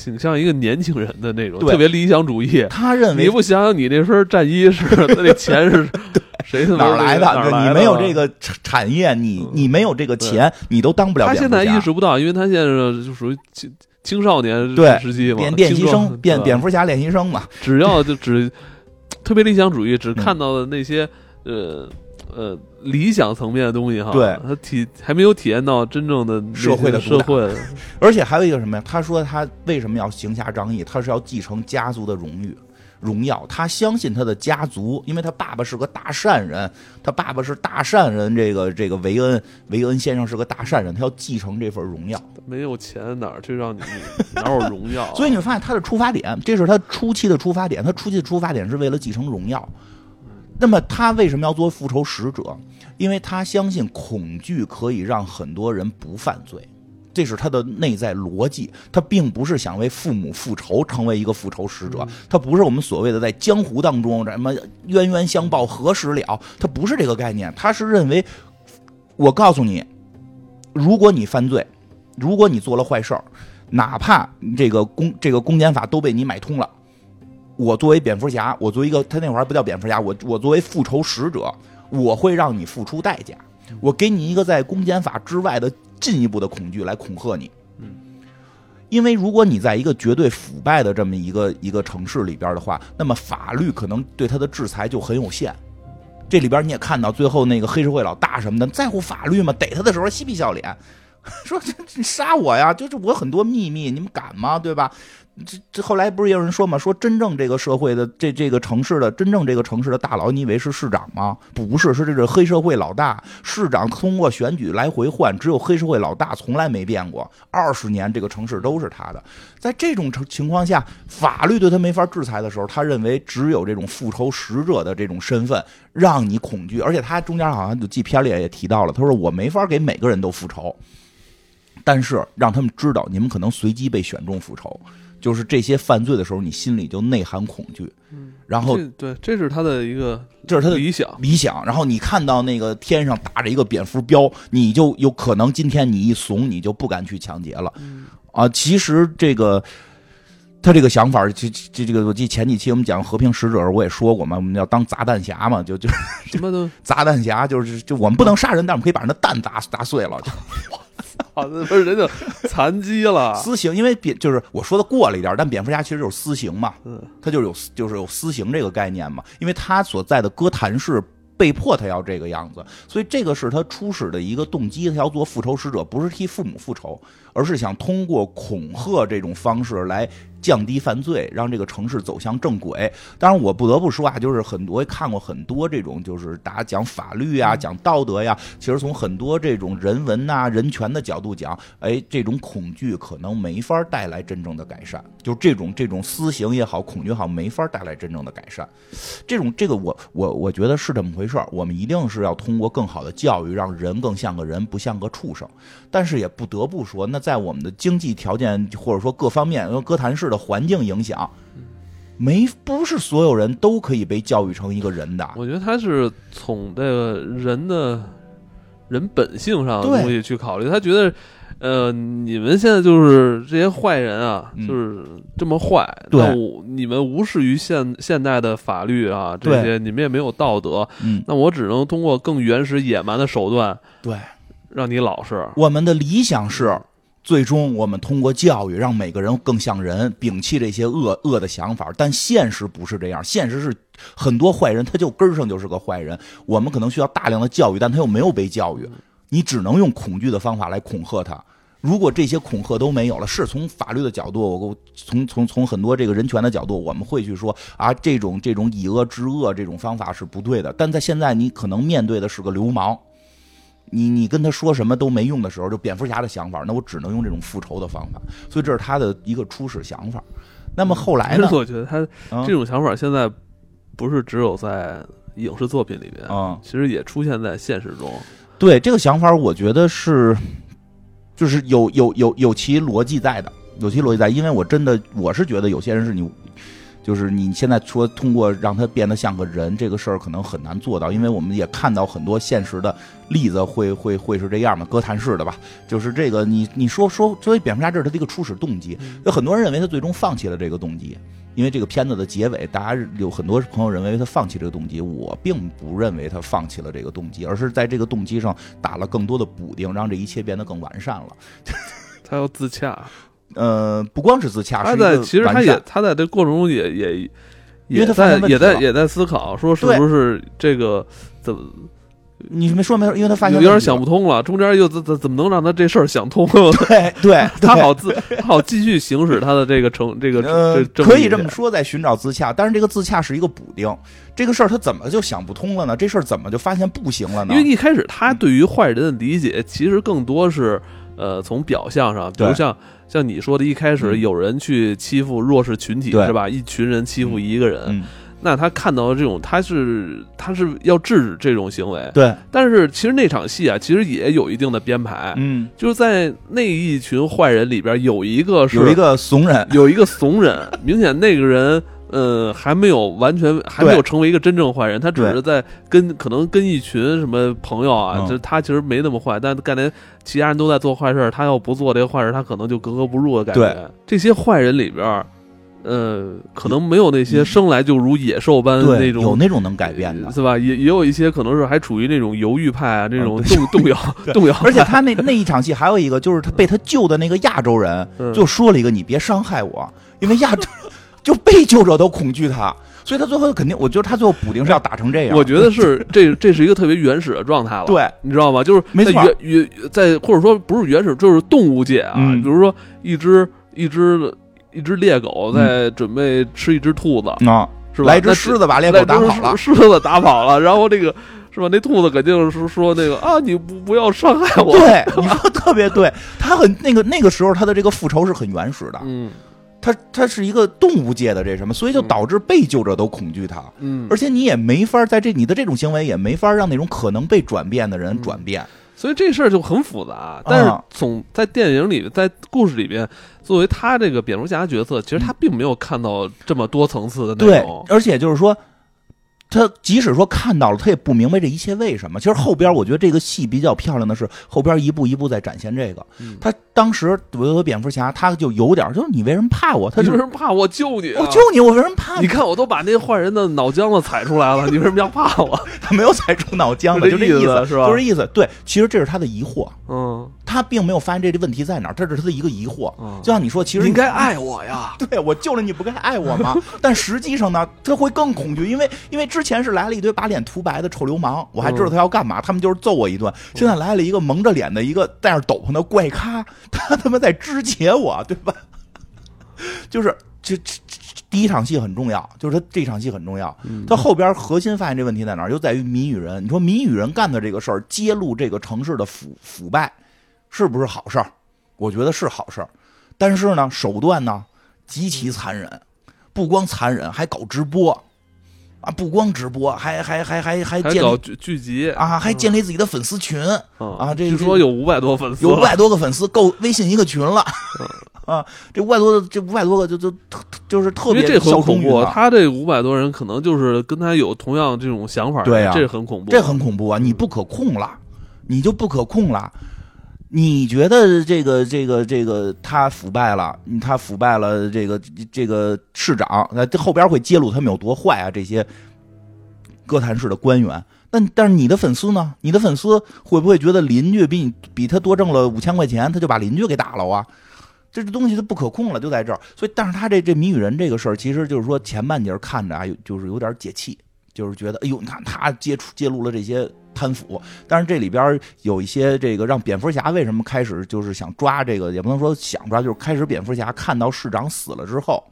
挺像一个年轻人的那种特别理想主义。他认为你不想想你那身战衣是他那钱是 谁哪儿来的？你没有这个产产业，你你没有这个钱，你都当不了他现在意。识不到，因为他现在是就属于青青少年对时期嘛，练练习生，变蝙蝠侠练习生嘛。只要就只特别理想主义，嗯只看到的那些、呃呃理想层面的东西哈，对他体还没有体验到真正的社会的社会，而且还有一个什么呀？他说他为什么要行侠仗义？他是要继承家族的荣誉。荣耀，他相信他的家族，因为他爸爸是个大善人，他爸爸是大善人，这个这个维恩维恩先生是个大善人，他要继承这份荣耀。没有钱哪儿去让你哪有荣耀啊、所以你会发现他的出发点，这是他初期的出发点。他初期的出发点是为了继承荣耀。那么他为什么要做复仇使者？因为他相信恐惧可以让很多人不犯罪，这是他的内在逻辑。他并不是想为父母复仇，成为一个复仇使者。他不是我们所谓的在江湖当中什么冤冤相报何时了，他不是这个概念。他是认为，我告诉你，如果你犯罪，如果你做了坏事儿，哪怕这个公这个公检法都被你买通了，我作为蝙蝠侠，我作为一个他那会儿还不叫蝙蝠侠，我我作为复仇使者，我会让你付出代价，我给你一个在公检法之外的进一步的恐惧来恐吓你。嗯，因为如果你在一个绝对腐败的这么一个一个城市里边的话，那么法律可能对他的制裁就很有限。这里边你也看到，最后那个黑社会老大什么的在乎法律吗？逮他的时候嬉皮笑脸，说这这杀我呀，就是我很多秘密，你们敢吗？对吧？这这后来不是也有人说嘛，说真正这个社会的这这个城市的真正这个城市的大佬，你以为是市长吗？不是，是这个黑社会老大。市长通过选举来回换，只有黑社会老大从来没变过，二十年这个城市都是他的。在这种情情况下，法律对他没法制裁的时候，他认为只有这种复仇使者的这种身份让你恐惧，而且他中间好像就记片里也提到了，他说我没法给每个人都复仇，但是让他们知道你们可能随机被选中复仇。就是这些犯罪的时候，你心里就内含恐惧，然后对，这是他的一个这是他的理想。理想。然后你看到那个天上打着一个蝙蝠标，你就有可能今天你一怂，你就不敢去抢劫了。啊，其实这个他这个想法，这这这个，我记得前几期我们讲和平使者时候我也说过嘛，我们要当砸弹侠嘛，就就什么都 砸弹侠，就是就我们不能杀人，但我们可以把人的蛋砸砸碎了。就 啊，不是人家残疾了，私刑，因为蝙就是我说的过了一点，但蝙蝠侠其实就是私刑嘛，嗯，他就是有就是有私刑这个概念嘛，因为他所在的哥谭市被迫他要这个样子，所以这个是他初始的一个动机，他要做复仇使者，不是替父母复仇，而是想通过恐吓这种方式来。降低犯罪，让这个城市走向正轨。当然，我不得不说啊，就是很多看过很多这种，就是大家讲法律啊、讲道德呀。其实从很多这种人文呐、人权的角度讲，哎，这种恐惧可能没法带来真正的改善。就这种这种私刑也好，恐惧也好，没法带来真正的改善。这种这个，我我我觉得是这么回事儿我们一定是要通过更好的教育，让人更像个人，不像个畜生。但是也不得不说，那在我们的经济条件或者说各方面，因为哥谭市的。环境影响，没不是所有人都可以被教育成一个人的。我觉得他是从这个人的人本性上的东西去考虑。他觉得，呃，你们现在就是这些坏人啊，就是这么坏。对，你们无视于现现代的法律啊，这些你们也没有道德。嗯，那我只能通过更原始野蛮的手段，对，让你老实。我们的理想是。最终，我们通过教育让每个人更像人，摒弃这些恶恶的想法。但现实不是这样，现实是很多坏人他就根儿上就是个坏人。我们可能需要大量的教育，但他又没有被教育，你只能用恐惧的方法来恐吓他。如果这些恐吓都没有了，是从法律的角度，我从从从很多这个人权的角度，我们会去说啊，这种这种以恶制恶这种方法是不对的。但在现在，你可能面对的是个流氓。你你跟他说什么都没用的时候，就蝙蝠侠的想法，那我只能用这种复仇的方法，所以这是他的一个初始想法。那么后来呢？我觉得他这种想法现在不是只有在影视作品里边啊，其实也出现在现实中。对这个想法，我觉得是就是有有有有其逻辑在的，有其逻辑在，因为我真的我是觉得有些人是你。就是你现在说通过让他变得像个人这个事儿可能很难做到，因为我们也看到很多现实的例子会会会是这样的，哥谭市的吧？就是这个你你说说作为蝙蝠侠这是他的一个初始动机，有很多人认为他最终放弃了这个动机，因为这个片子的结尾，大家有很多朋友认为他放弃这个动机，我并不认为他放弃了这个动机，而是在这个动机上打了更多的补丁，让这一切变得更完善了。他要自洽。呃，不光是自洽，他在其实他也他在这过程中也也也在也在也在思考，说是不是这个怎么？你没说没说？因为他发现有点想不通了，中间又怎怎怎么能让他这事儿想通？对对，他好自他好继续行使他的这个成这个可以这么说，在寻找自洽，但是这个自洽是一个补丁，这个事儿他怎么就想不通了呢？这事儿怎么就发现不行了呢？因为一开始他对于坏人的理解，其实更多是呃从表象上，比如像。像你说的，一开始有人去欺负弱势群体，是吧？一群人欺负一个人，那他看到这种，他是他是要制止这种行为。对，但是其实那场戏啊，其实也有一定的编排。嗯，就是在那一群坏人里边，有一个是有一个怂人，有一个怂人，明显那个人。呃，还没有完全，还没有成为一个真正坏人，他只是在跟可能跟一群什么朋友啊，就他其实没那么坏，但干连其他人都在做坏事，他要不做这个坏事，他可能就格格不入的感觉。这些坏人里边，呃，可能没有那些生来就如野兽般那种，有那种能改变的，是吧？也也有一些可能是还处于那种犹豫派啊，这种动动摇 动摇。而且他那那一场戏还有一个，就是他被他救的那个亚洲人就说了一个：“你别伤害我，因为亚洲。”就被救者都恐惧他，所以他最后肯定，我觉得他最后补丁是要打成这样。我觉得是这这是一个特别原始的状态了。对，你知道吗？就是没错，原在或者说不是原始，就是动物界啊。比如说一只一只一只猎狗在准备吃一只兔子啊，是吧？来只狮子把猎狗打跑了，狮子打跑了，然后这个是吧？那兔子肯定是说那个啊，你不不要伤害我。对，你说特别对，他很那个那个时候他的这个复仇是很原始的。嗯。他他是一个动物界的这什么，所以就导致被救者都恐惧他。嗯，而且你也没法在这你的这种行为也没法让那种可能被转变的人转变，所以这事儿就很复杂。但是总在电影里，在故事里边，作为他这个蝙蝠侠角色，其实他并没有看到这么多层次的内容。对，而且就是说。他即使说看到了，他也不明白这一切为什么。其实后边我觉得这个戏比较漂亮的是后边一步一步在展现这个。他当时维多蝙蝠侠他就有点，就是你为什么怕我？他就为什么怕我救你、啊？我救你，我为什么怕你？你看，我都把那坏人的脑浆子踩出来了，你为什么要怕我？他没有踩出脑浆子，就这这意意思，是吧就这意思。对，其实这是他的疑惑，嗯，他并没有发现这个问题在哪儿，这是他的一个疑惑。嗯就像你说，其实你应该爱我呀。对我救了你，不该爱我吗？但实际上呢，他会更恐惧，因为因为之前是来了一堆把脸涂白的臭流氓，我还知道他要干嘛，他们就是揍我一顿。现在来了一个蒙着脸的一个戴着斗篷的怪咖，他他妈在肢解我，对吧？就是这这这第一场戏很重要，就是他这场戏很重要。他后边核心发现这问题在哪儿，就在于谜语人。你说谜语人干的这个事儿，揭露这个城市的腐腐败，是不是好事儿？我觉得是好事儿，但是呢，手段呢极其残忍，不光残忍，还搞直播啊！不光直播，还还还还还还建剧剧集啊，还建立自己的粉丝群嗯啊！这据说有五百多粉丝，有五百多个粉丝，够微信一个群了。啊，这五百多的，这五百多个就就特就是特别因为这很恐怖。他他这五百多人可能就是跟他有同样这种想法，对呀这很恐怖，这很恐怖啊！你不可控了，你就不可控了。你觉得这个这个这个他腐败了，他腐败了这个这个市长，那这后边会揭露他们有多坏啊？这些哥谭市的官员，但但是你的粉丝呢？你的粉丝会不会觉得邻居比你比他多挣了五千块钱，他就把邻居给打了啊？这这东西它不可控了，就在这儿。所以，但是他这这谜语人这个事儿，其实就是说前半截看着啊，有就是有点解气，就是觉得哎呦，你看他接触揭露了这些贪腐，但是这里边有一些这个让蝙蝠侠为什么开始就是想抓这个，也不能说想抓，就是开始蝙蝠侠看到市长死了之后。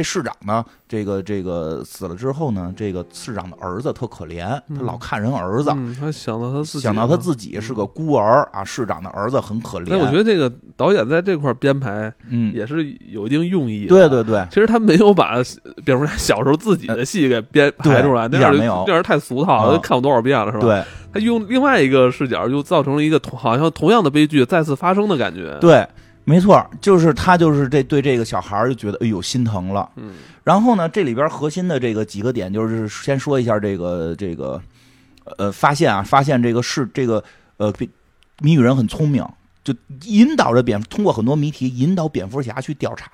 这市长呢，这个这个死了之后呢，这个市长的儿子特可怜，他老看人儿子，嗯，他想到他自己，想到他自己是个孤儿啊，市长的儿子很可怜。但我觉得这个导演在这块编排嗯，也是有一定用意的。对对对，其实他没有把蝙蝠侠小时候自己的戏给编排出来，那样那样太俗套了，看过多少遍了是吧？，对他用另外一个视角，就造成了一个同好像同样的悲剧再次发生的感觉。，对，没错，就是他就是这对这个小孩儿就觉得哎呦心疼了。嗯然后呢，这里边核心的这个几个点，就是先说一下这个这个呃发现啊，发现这个是这个呃谜语人很聪明，就引导着蝙通过很多谜题引导蝙蝠侠去调查。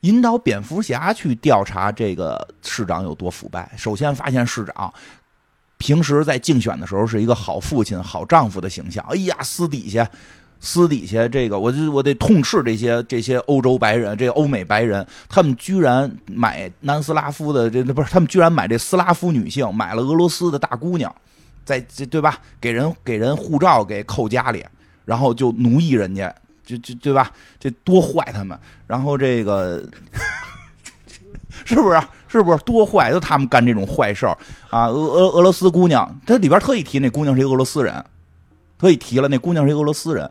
引导蝙蝠侠去调查这个市长有多腐败。首先发现市长平时在竞选的时候是一个好父亲、好丈夫的形象。哎呀，私底下私底下这个，我就我得痛斥这些这些欧洲白人，这个欧美白人，他们居然买南斯拉夫的这不是他们居然买这斯拉夫女性，买了俄罗斯的大姑娘，在这对吧？给人给人护照给扣家里，然后就奴役人家，就就对吧？这多坏他们！然后这个 是不是是不是多坏？就他们干这种坏事儿啊！俄俄俄罗斯姑娘，它里边特意提那姑娘是一俄罗斯人，特意提了那姑娘是一俄罗斯人。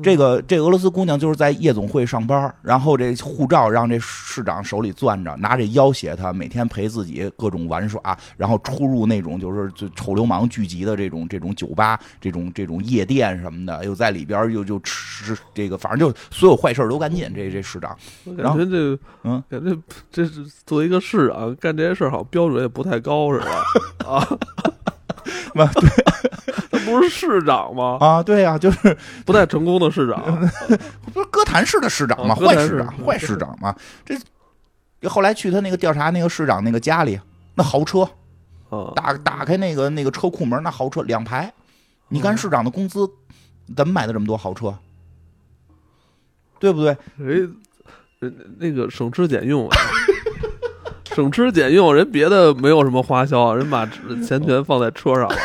这个这俄罗斯姑娘就是在夜总会上班，然后这护照让这市长手里攥着，拿着要挟他，每天陪自己各种玩耍，然后出入那种就是就丑流氓聚集的这种这种酒吧、这种这种夜店什么的，又在里边又就吃这个，反正就所有坏事都干尽。这这市长，我然后感觉这嗯，感觉这是作为一个市长干这些事儿，好像标准也不太高是吧啊。嘛对他不是市长吗？啊，对呀、就是 不太成功的市长。不是哥谭市的市长吗，坏市长，坏市长嘛。这后来去他那个调查那个市长那个家里，那豪车啊，打打开那个那个车库门，那豪车两排。你看市长的工资怎么买的这么多豪车？对不对？人人那个省吃俭用啊，省吃俭用，人别的没有什么花销，人把钱全放在车上了，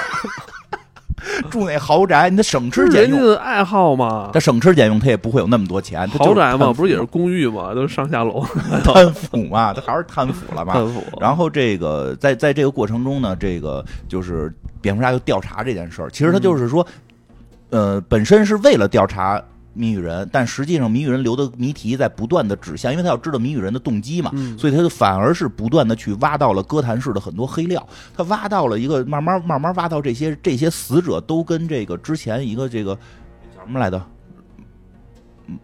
住那豪宅，你得省吃俭用。人家的爱好嘛他。省吃俭用，他也不会有那么多钱。他豪宅嘛，不是也是公寓嘛，都是上下楼 贪腐嘛？他还是贪腐了嘛？贪腐。然后这个在在这个过程中呢，这个就是蝙蝠侠就调查这件事儿。其实他就是说，呃，本身是为了调查谜语人，但实际上谜语人留的谜题在不断的指向，因为他要知道谜语人的动机嘛，嗯所以他就反而是不断的去挖到了哥谭市的很多黑料。他挖到了一个慢慢慢慢挖到这些这些死者都跟这个之前一个这个叫什么来的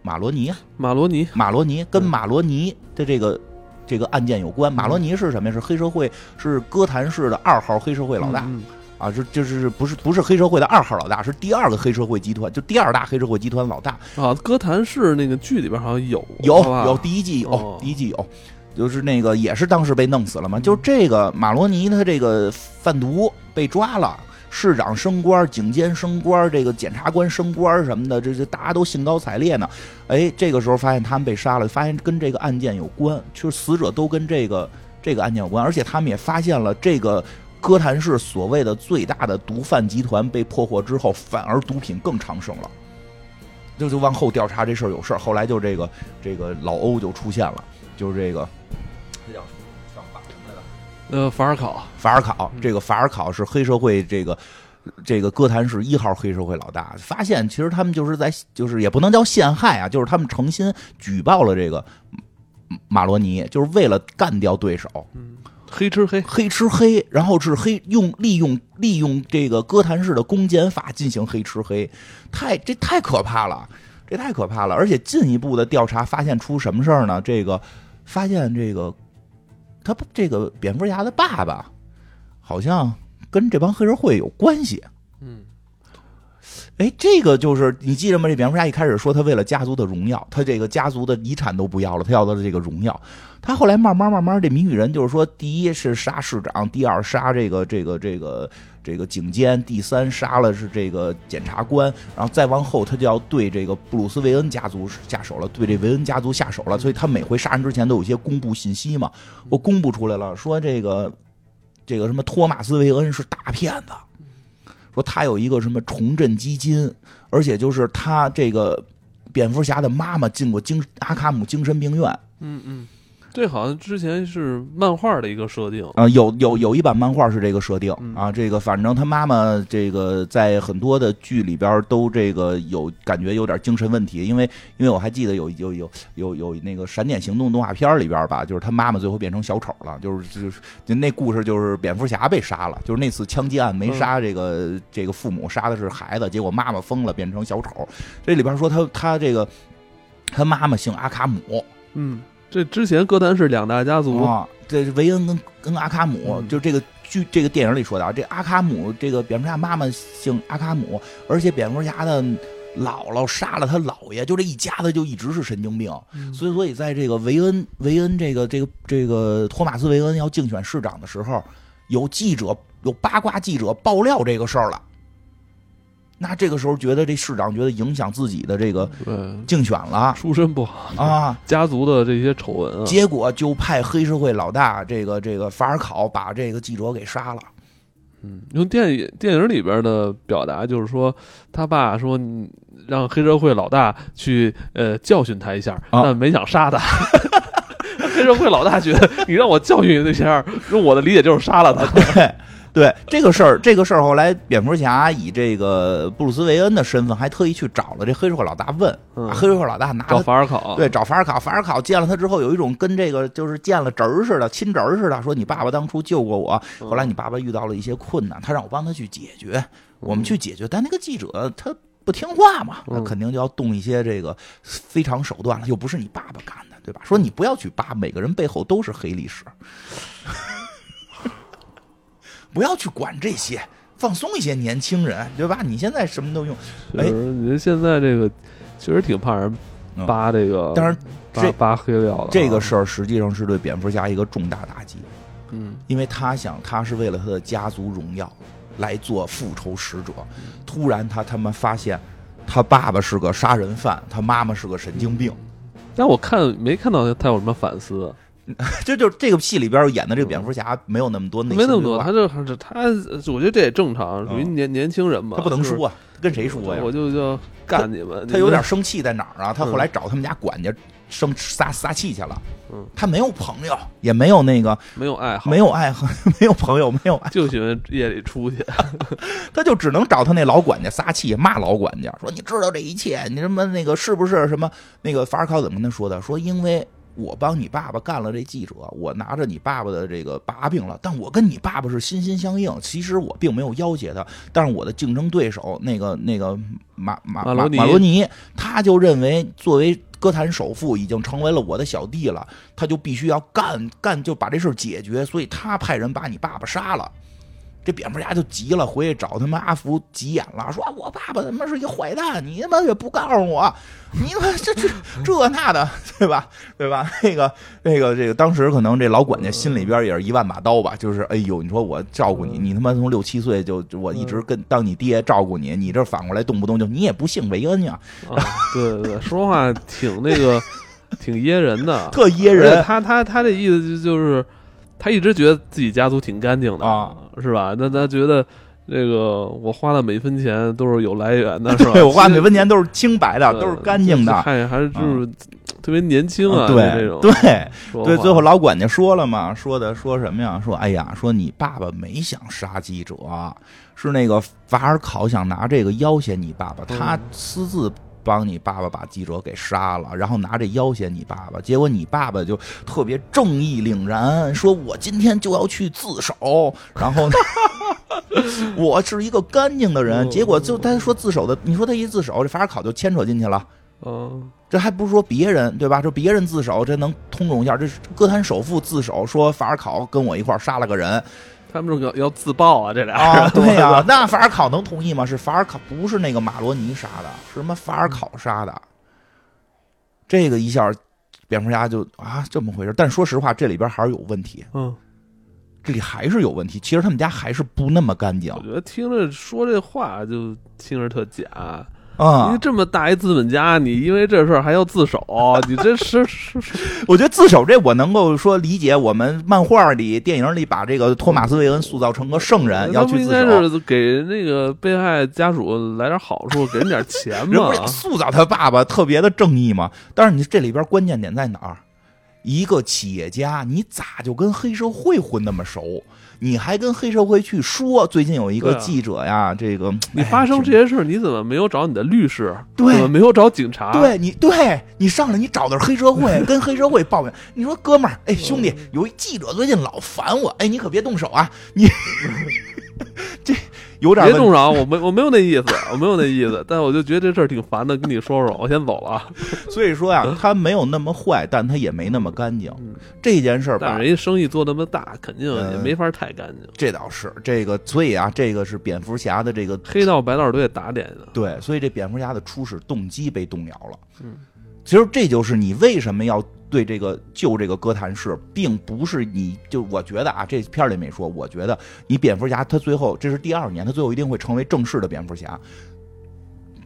马罗尼啊。马罗尼，马罗尼跟马罗尼的这个这个案件有关。马罗尼是什么呀？是黑社会，是哥谭市的二号黑社会老大。嗯啊，是就是不是不是黑社会的二号老大，是第二个黑社会集团，就第二大黑社会集团老大。啊，哥谭市那个剧里边好像有有有第一季有、哦第一季有，就是那个也是当时被弄死了嘛，就这个马罗尼他这个贩毒被抓了。市长升官，警监升官，这个检察官升官什么的，这这大家都兴高采烈呢。哎，这个时候发现他们被杀了，发现跟这个案件有关，就是死者都跟这个这个案件有关，而且他们也发现了这个哥谭市所谓的最大的毒贩集团被破获之后，反而毒品更昌盛了。就就往后调查这事儿有事儿，后来就这个这个老欧就出现了，就是这个这叫叫法什么来着？呃法尔考法尔考，这个法尔考是黑社会这个这个哥谭市一号黑社会老大。发现其实他们就是在就是也不能叫陷害啊，就是他们诚心举报了这个马罗尼，就是为了干掉对手，黑吃黑，黑吃黑，然后是黑用利用利用这个哥谭市的公检法进行黑吃黑，太这太可怕了，这太可怕了！而且进一步的调查发现出什么事儿呢？这个发现这个他这个蝙蝠侠的爸爸好像跟这帮黑社会有关系。哎，这个就是你记得吗？这蝙蝠侠一开始说他为了家族的荣耀，他这个家族的遗产都不要了，他要的这个荣耀。他后来慢慢慢慢，这谜语人就是说，第一是杀市长，第二杀这个这个这个这个警监，第三杀了是这个检察官，然后再往后他就要对这个布鲁斯韦恩家族下手了，对这韦恩家族下手了。所以他每回杀人之前都有一些公布信息嘛，我公布出来了，说这个这个什么托马斯韦恩是大骗子。说他有一个什么重振基金，而且就是他这个蝙蝠侠的妈妈进过精阿卡姆精神病院。嗯嗯，这好像之前是漫画的一个设定，啊、有有有一版漫画是这个设定嗯啊，这个反正他妈妈这个在很多的剧里边都这个有感觉有点精神问题，因为因为我还记得有有有有有那个闪点行动动画片里边吧，就是他妈妈最后变成小丑了，就是就是就那故事就是蝙蝠侠被杀了，就是那次枪击案没杀这个、这个父母，杀的是孩子，结果妈妈疯了变成小丑。这里边说他他这个他妈妈姓阿卡姆嗯，这之前哥谭市两大家族，啊，这是维恩跟跟阿卡姆，嗯。就这个剧这个电影里说的啊，这阿卡姆这个蝙蝠侠妈妈姓阿卡姆，而且蝙蝠侠的姥姥杀了他姥爷，就这一家子就一直是神经病，嗯。所以所以在这个维恩维恩这个这个这个托马斯维恩要竞选市长的时候，有记者有八卦记者爆料这个事儿了。那这个时候觉得这市长觉得影响自己的这个对，竞选了出身不好，啊，家族的这些丑闻啊，结果就派黑社会老大这个这个法尔考把这个记者给杀了。嗯，用电影电影里边的表达就是说，他爸说你让黑社会老大去呃教训他一下，啊但没想杀他。黑社会老大觉得你让我教训一下，用我的理解就是杀了他。对对，这个事儿，这个事儿后来蝙蝠侠以这个布鲁斯韦恩的身份，还特意去找了这黑社会老大问，黑社会老大拿找。法尔考，对，找法尔考，法尔考见了他之后，有一种跟这个就是见了侄儿似的，亲侄儿似的，说你爸爸当初救过我，嗯。后来你爸爸遇到了一些困难，他让我帮他去解决，我们去解决，但那个记者他不听话嘛，那嗯肯定就要动一些这个非常手段了，又不是你爸爸干的，对吧？说你不要去扒，每个人背后都是黑历史，不要去管这些，放松一些年轻人，对吧？你现在什么都用，哎就是您现在这个确实挺怕人嗯扒这个，当然这扒扒黑料的啊。这个事儿实际上是对蝙蝠侠一个重大打击。嗯，因为他想，他是为了他的家族荣耀来做复仇使者。突然，他他妈发现，他爸爸是个杀人犯，他妈妈是个神经病。但我看没看到他有什么反思，这 就这个戏里边演的这个蝙蝠侠没有那么多内心没那么多。他这还是他，我觉得这也正常，属于嗯年年轻人嘛，他不能就是输啊，跟谁说呀我？就就干你们。他有点生气在哪儿啊？他后来找他们家管家生撒撒气去了嗯。他没有朋友，也没有那个没有爱好，没有爱好，没有朋友，没有爱，就喜欢夜里出去。他就只能找他那老管家撒气，骂老管家说：“你知道这一切，你什么那个是不是什么那个法尔考怎么跟他说的？说因为我帮你爸爸干了这记者，我拿着你爸爸的这个把柄了，但我跟你爸爸是心心相印。其实我并没有要挟他，但是我的竞争对手那个那个马马马罗尼马罗尼，他就认为作为歌坛首富已经成为了我的小弟了，他就必须要干干就把这事儿解决，所以他派人把你爸爸杀了。这蝙蝠侠就急了，回去找他妈阿福急眼了，说我爸爸他妈是一个坏蛋，你他妈也不告诉我，你他妈这这 这那的，对吧？对吧？那个那个这个，当时可能这老管家心里边也是一万把刀吧，就是哎呦，你说我照顾你，你他妈从六七岁就我一直跟当你爹照顾你，你这反过来动不动就你也不姓韦恩呀？啊，对对对，说话挺那个，挺噎人的，特噎人。他他他这意思就就是他一直觉得自己家族挺干净的啊。是吧？那他觉得这个我花的每分钱都是有来源的，是吧？对我花每分钱都是清白的，都是干净的，还还是就是特别年轻啊，对这种对对。最后老管家说了嘛，说的说什么呀？说哎呀，说你爸爸没想杀记者，是那个法尔考想拿这个要挟你爸爸，他私自。帮你爸爸把记者给杀了，然后拿着要挟你爸爸，结果你爸爸就特别正义凛然，说我今天就要去自首，然后 我是一个干净的人，结果就他说自首的，你说他一自首，这法尔考就牵扯进去了，嗯，这还不是说别人对吧？说别人自首，这能通融一下，这是哥谭首富自首，说法尔考跟我一块杀了个人。他们说要要自爆啊，这俩啊，对呀，那法尔考能同意吗？是法尔考，不是那个马罗尼杀的，是什么法尔考杀的？这个一下，蝙蝠侠就啊这么回事。但说实话，这里边还是有问题。嗯，这里还是有问题。其实他们家还是不那么干净。我觉得听着说这话就听着特假。啊！因为这么大一资本家，你因为这事儿还要自首，你这是是是？我觉得自首这我能够说理解。我们漫画里、电影里把这个托马斯·韦恩塑造成个圣人，要去自首，应该是给那个被害家属来点好处，给人点钱嘛。塑造他爸爸特别的正义嘛。但是你这里边关键点在哪儿？一个企业家，你咋就跟黑社会混那么熟？你还跟黑社会去说？最近有一个记者呀，这个你发生这些事你怎么没有找你的律师？对，怎么没有找警察？对你，对你上来你找的是黑社会，跟黑社会抱怨。你说哥们儿，哎兄弟，有一记者最近老烦我，哎你可别动手啊，你 这。有点别动手，我没我没有那意思，我没有那意思，但我就觉得这事儿挺烦的，跟你说说，我先走了。所以说呀，他没有那么坏，但他也没那么干净。这件事儿吧，人家生意做那么大，肯定也没法太干净。这倒是这个，所以啊，这个是蝙蝠侠的这个黑道白道都得打点的。对，所以这蝙蝠侠的初始动机被动摇了。嗯，其实这就是你为什么要。对这个救这个哥谭市，并不是你就我觉得啊，这片里没说。我觉得你蝙蝠侠他最后这是第二年，他最后一定会成为正式的蝙蝠侠。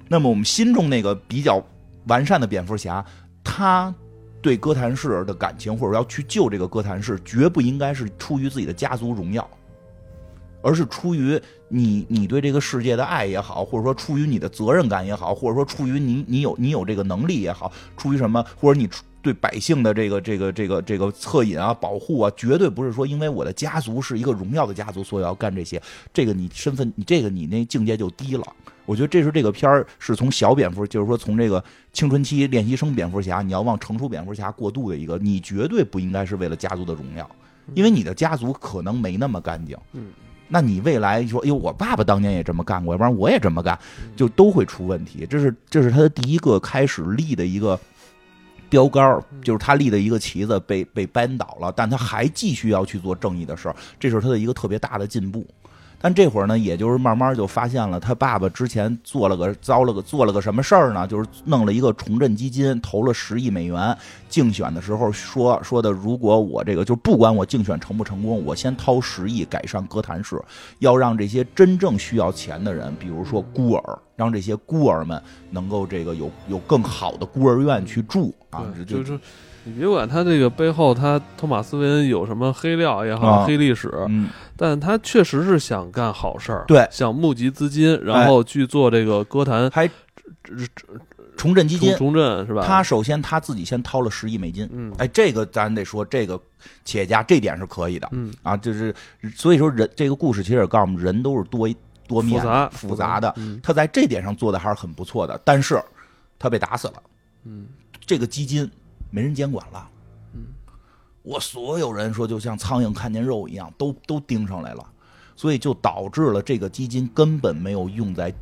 那么我们心中那个比较完善的蝙蝠侠，他对哥谭市的感情，或者要去救这个哥谭市，绝不应该是出于自己的家族荣耀，而是出于你你对这个世界的爱也好，或者说出于你的责任感也好，或者说出于你你有你有这个能力也好，出于什么，或者你。对百姓的这个这个这个这个恻隐啊、保护啊，绝对不是说因为我的家族是一个荣耀的家族，所以要干这些。这个你身份，你这个你那境界就低了。我觉得这是这个片儿是从小蝙蝠，就是说从这个青春期练习生蝙蝠侠，你要往成熟蝙蝠侠过渡的一个，你绝对不应该是为了家族的荣耀，因为你的家族可能没那么干净。嗯，那你未来说，哎呦，我爸爸当年也这么干过，要不然我也这么干，就都会出问题。这是这是他的第一个开始立的一个。标杆就是他立的一个旗子被被扳倒了，但他还继续要去做正义的事儿，这是他的一个特别大的进步。但这会儿呢，也就是慢慢就发现了，他爸爸之前做了个遭了个做了个什么事儿呢？就是弄了一个重振基金，投了十亿美元。竞选的时候说说的，如果我这个就不管我竞选成不成功，我先掏十亿改善哥谭市，要让这些真正需要钱的人，比如说孤儿，让这些孤儿们能够这个有有更好的孤儿院去住啊，就是。你别管他这个背后，他托马斯·韦恩有什么黑料也好，黑历史，嗯，但他确实是想干好事儿，对，想募集资金，然后去做这个歌坛，还重振基金，重振是吧？他首先他自己先掏了十亿美金，嗯，哎，这个咱得说，这个企业家这点是可以的，嗯啊，就是所以说人这个故事其实也告诉我们，人都是多多面复杂复杂的，嗯，他在这点上做的还是很不错的，但是他被打死了，嗯，这个基金。没人监管了，嗯，我所有人说就像苍蝇看见肉一样，都都盯上来了，所以就导致了这个基金根本没有用在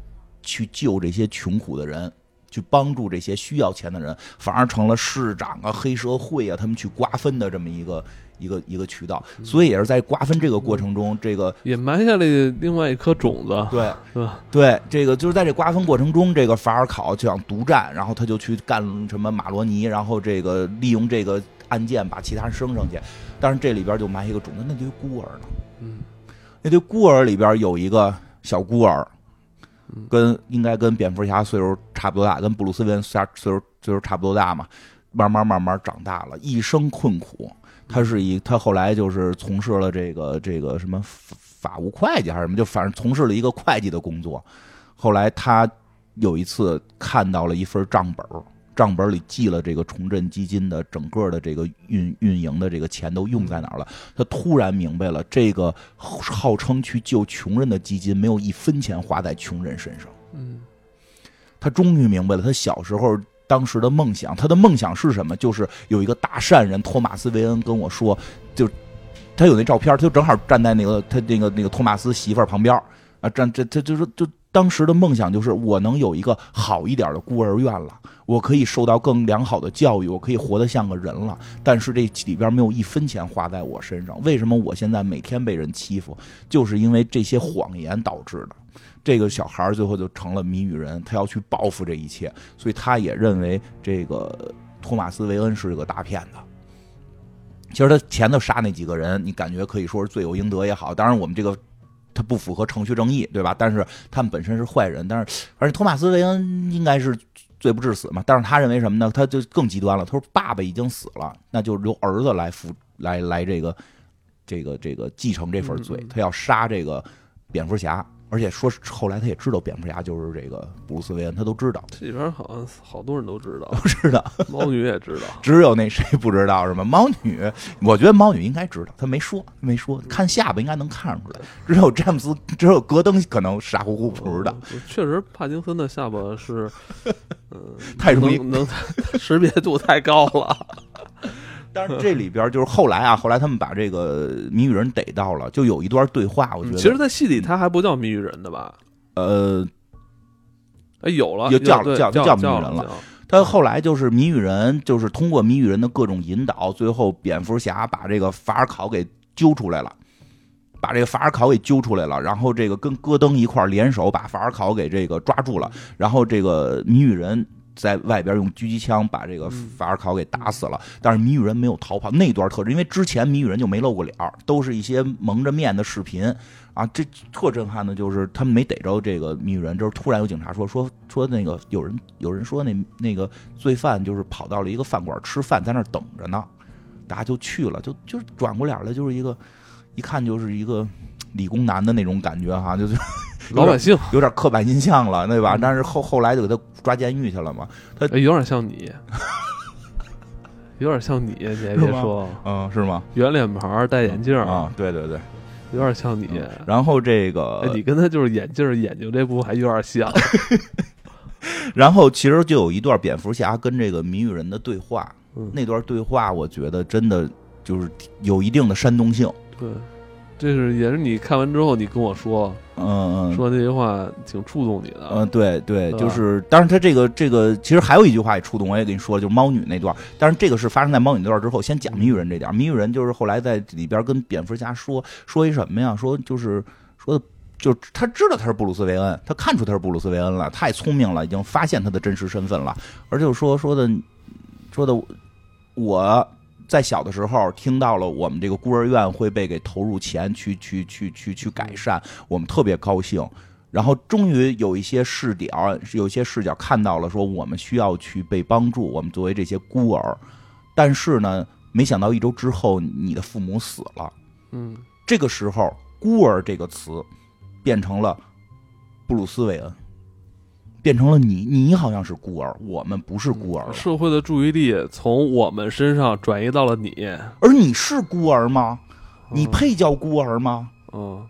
去救这些穷苦的人，去帮助这些需要钱的人，反而成了市长啊、黑社会啊他们去瓜分的这么一个一个一个渠道。所以也是在瓜分这个过程中，这个也埋下了另外一颗种子，对是吧？对，这个就是在这瓜分过程中，这个法尔考就想独占，然后他就去干什么马罗尼，然后这个利用这个案件把其他人升上去。但是这里边就埋一个种子，那堆孤儿呢？嗯，那堆孤儿里边有一个小孤儿，跟应该跟蝙蝠侠岁数差不多大，跟布鲁斯韦恩岁岁数岁数差不多大嘛。慢慢慢慢长大了，一生困苦。他是以他后来就是从事了这个这个什么法法务会计还是什么，就反正从事了一个会计的工作。后来他有一次看到了一份账本儿，账本里记了这个重振基金的整个的这个运运营的这个钱都用在哪儿了。他突然明白了，这个号称去救穷人的基金没有一分钱花在穷人身上。嗯，他终于明白了，他小时候当时的梦想，他的梦想是什么？就是有一个大善人托马斯·维恩跟我说，就他有那照片，他就正好站在那个他那个那个托马斯媳妇儿旁边啊，站这他就是就当时的梦想就是我能有一个好一点的孤儿院了，我可以受到更良好的教育，我可以活得像个人了。但是这里边没有一分钱花在我身上，为什么我现在每天被人欺负？就是因为这些谎言导致的。这个小孩最后就成了谜语人，他要去报复这一切，所以他也认为这个托马斯·韦恩是个大骗子。其实他前头杀那几个人，你感觉可以说是罪有应得也好，当然我们这个他不符合程序正义，对吧？但是他们本身是坏人，但是而且托马斯·韦恩应该是罪不至死嘛，但是他认为什么呢？他就更极端了，他说爸爸已经死了，那就由儿子来负来来这个这个这个继承这份罪，他要杀这个蝙蝠侠。而且说，后来他也知道蝙蝠侠就是这个布鲁斯韦恩，他都知道。这里边好像好多人都知道，都知道。猫女也知道，只有那谁不知道是吗？猫女，我觉得猫女应该知道，她没说，没说，看下巴应该能看出来。只有詹姆斯，只有戈登可能傻乎乎不知道。确实，帕金森的下巴是，嗯，太容易能 识别度太高了。但是这里边就是后来啊，后来他们把这个谜语人逮到了，就有一段对话。我觉得，其实，在戏里他还不叫谜语人的吧？呃，哎，有了，又叫叫叫谜语人了。他后来就是谜语人，就是通过谜语人的各种引导，最后蝙蝠侠把这个法尔考给揪出来了，把这个法尔考给揪出来了，然后这个跟戈登一块联手把法尔考给这个抓住了，然后这个谜语人。在外边用狙击枪把这个法尔考给打死了，但是谜语人没有逃跑。那段特征，因为之前谜语人就没露过脸，都是一些蒙着面的视频啊。这特震撼的就是他们没逮着这个谜语人，就是突然有警察说说说那个有人有人说那那个罪犯就是跑到了一个饭馆吃饭，在那等着呢，大家就去了，就就转过脸来就是一个一看就是一个理工男的那种感觉哈，就是。老百姓有点刻板印象了，对吧？但是后后来就给他抓监狱去了嘛。他有点像你，有点像你，你别说，嗯，是吗？圆脸盘戴眼镜啊，对对对，有点像你。然后这个，你跟他就是眼镜眼睛这部还有点像。然后其实就有一段蝙蝠侠跟这个谜语人的对话，那段对话我觉得真的就是有一定的煽动性。对。这是也是你看完之后，你跟我说，嗯嗯，说那句话挺触动你的，嗯，对对，就是，当然他这个这个其实还有一句话也触动，我也跟你说了，就是猫女那段，但是这个是发生在猫女那段之后，先讲谜语人这点，谜语人就是后来在里边跟蝙蝠侠说说一什么呀？说就是说的，就他知道他是布鲁斯韦恩，他看出他是布鲁斯韦恩了，太聪明了，已经发现他的真实身份了，而且说说的说的我。在小的时候听到了我们这个孤儿院会被给投入钱去去去去去改善，我们特别高兴。然后终于有一些视角，有一些视角看到了说我们需要去被帮助，我们作为这些孤儿。但是呢，没想到一周之后你的父母死了。嗯，这个时候“孤儿”这个词变成了布鲁斯韦恩。变成了你，你好像是孤儿，我们不是孤儿。社会的注意力从我们身上转移到了你，而你是孤儿吗？你配叫孤儿吗？嗯，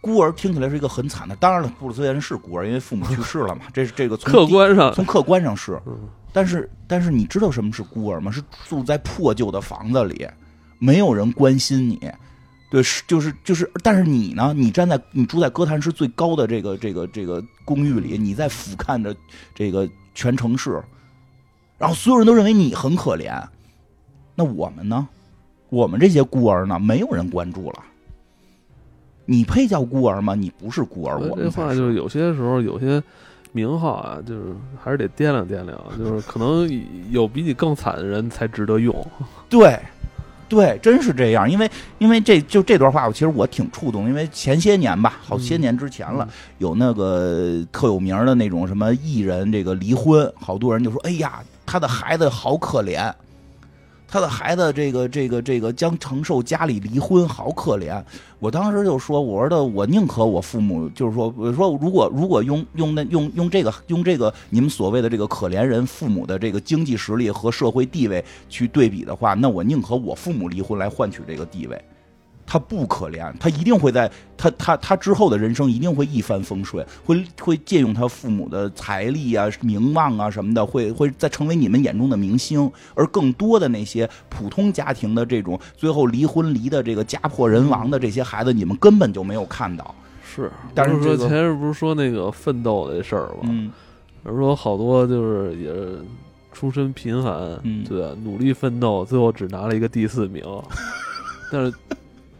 孤儿听起来是一个很惨的。当然了，布鲁斯韦恩是孤儿，因为父母去世了嘛。这是这个从客观上，从客观上是。但是，但是你知道什么是孤儿吗？是住在破旧的房子里，没有人关心你。对，是就是就是，但是你呢？你站在你住在哥谭市最高的这个这个这个公寓里，你在俯瞰着这个全城市，然后所有人都认为你很可怜。那我们呢？我们这些孤儿呢？没有人关注了。你配叫孤儿吗？你不是孤儿，我这话就是有些时候有些名号啊，就是还是得掂量掂量，就是可能有比你更惨的人才值得用。对，对，真是这样。因为因为这就这段话，我其实我挺触动，因为前些年吧，好些年之前了，嗯有那个特有名的那种什么艺人，这个离婚，好多人就说：“哎呀，他的孩子好可怜。”他的孩子，这个这个这个将承受家里离婚，好可怜。我当时就说，我说的，我宁可我父母，就是说，我说如果如果用用那用用这个用这个你们所谓的这个可怜人父母的这个经济实力和社会地位去对比的话，那我宁可我父母离婚来换取这个地位。他不可怜，他一定会在他他他之后的人生一定会一帆风顺，会会借用他父母的财力啊、名望啊什么的，会会再成为你们眼中的明星。而更多的那些普通家庭的这种最后离婚离的这个家破人亡的这些孩子，你们根本就没有看到。是，但是说这个前日不是说那个奋斗的事儿吗？嗯说好多就是也是出身贫寒，嗯对，努力奋斗，最后只拿了一个第四名。但是，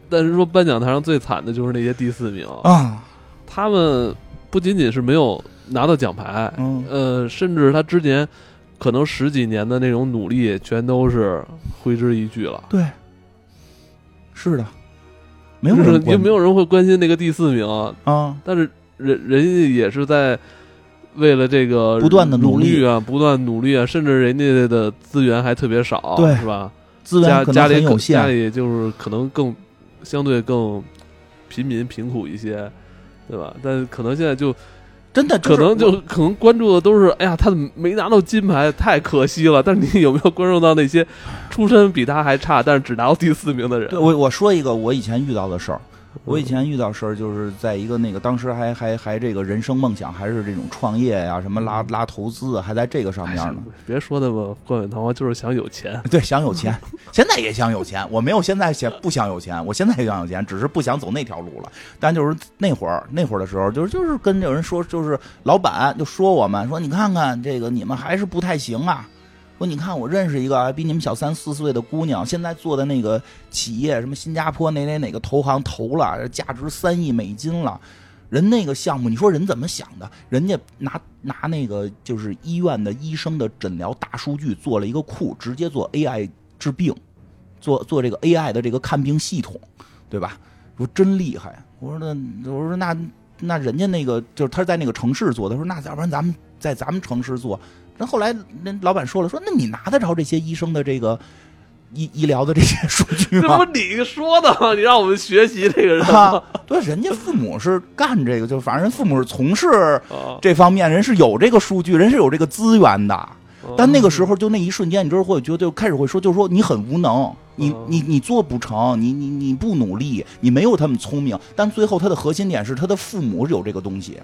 但是说颁奖台上最惨的就是那些第四名，啊，他们不仅仅是没有拿到奖牌，嗯。呃，甚至他之前可能十几年的那种努力，全都是挥之一炬了。对，是的，没有就是人关就没有人会关心那个第四名，啊，但是人人家也是在为了这个不断的努力。啊，不断努力啊，甚至人家的资源还特别少，对。是吧？资源家家里家很有限。里就是可能更相对更贫民贫苦一些，对吧？但可能现在就真的可能就可能关注的都是，哎呀，他怎么没拿到金牌，太可惜了。但是你有没有关注到那些出身比他还差，但是只拿到第四名的人？对我我说一个我以前遇到的事儿，我以嗯前遇到事儿就是在一个那个当时还还还这个人生梦想还是这种创业呀、什么拉拉投资啊，还在这个上面呢。别说那么冠冕堂皇，就是想有钱。对，想有钱，现在也想有钱。我没有现在想不想有钱，我现在也想有钱，只是不想走那条路了。但就是那会儿那会儿的时候，就是就是跟有人说，就是老板就说我们说，你看看这个你们还是不太行啊。说你看我认识一个比你们小三四岁的姑娘，现在做的那个企业，什么新加坡哪哪哪个投行投了，价值三亿美金了。人那个项目，你说人怎么想的？人家拿拿那个就是医院的医生的诊疗大数据做了一个库，直接做 AI 治病，做做这个 AI 的这个看病系统，对吧？说真厉害。我说那我说那那人家那个就是他在那个城市做的，他说那要不然咱们在咱们城市做。那后来那老板说了，说那你拿得着这些医生的这个医医疗的这些数据吗这不？你说的吗？你让我们学习这个人啊吗？，对，人家父母是干这个，就反正人父母是从事啊，这方面，人是有这个数据，人是有这个资源的。哦但那个时候，就那一瞬间，你知道会觉得就开始会说，就是说你很无能，你嗯你你做不成，你你你不努力，你没有他们聪明。但最后他的核心点是他的父母有这个东西，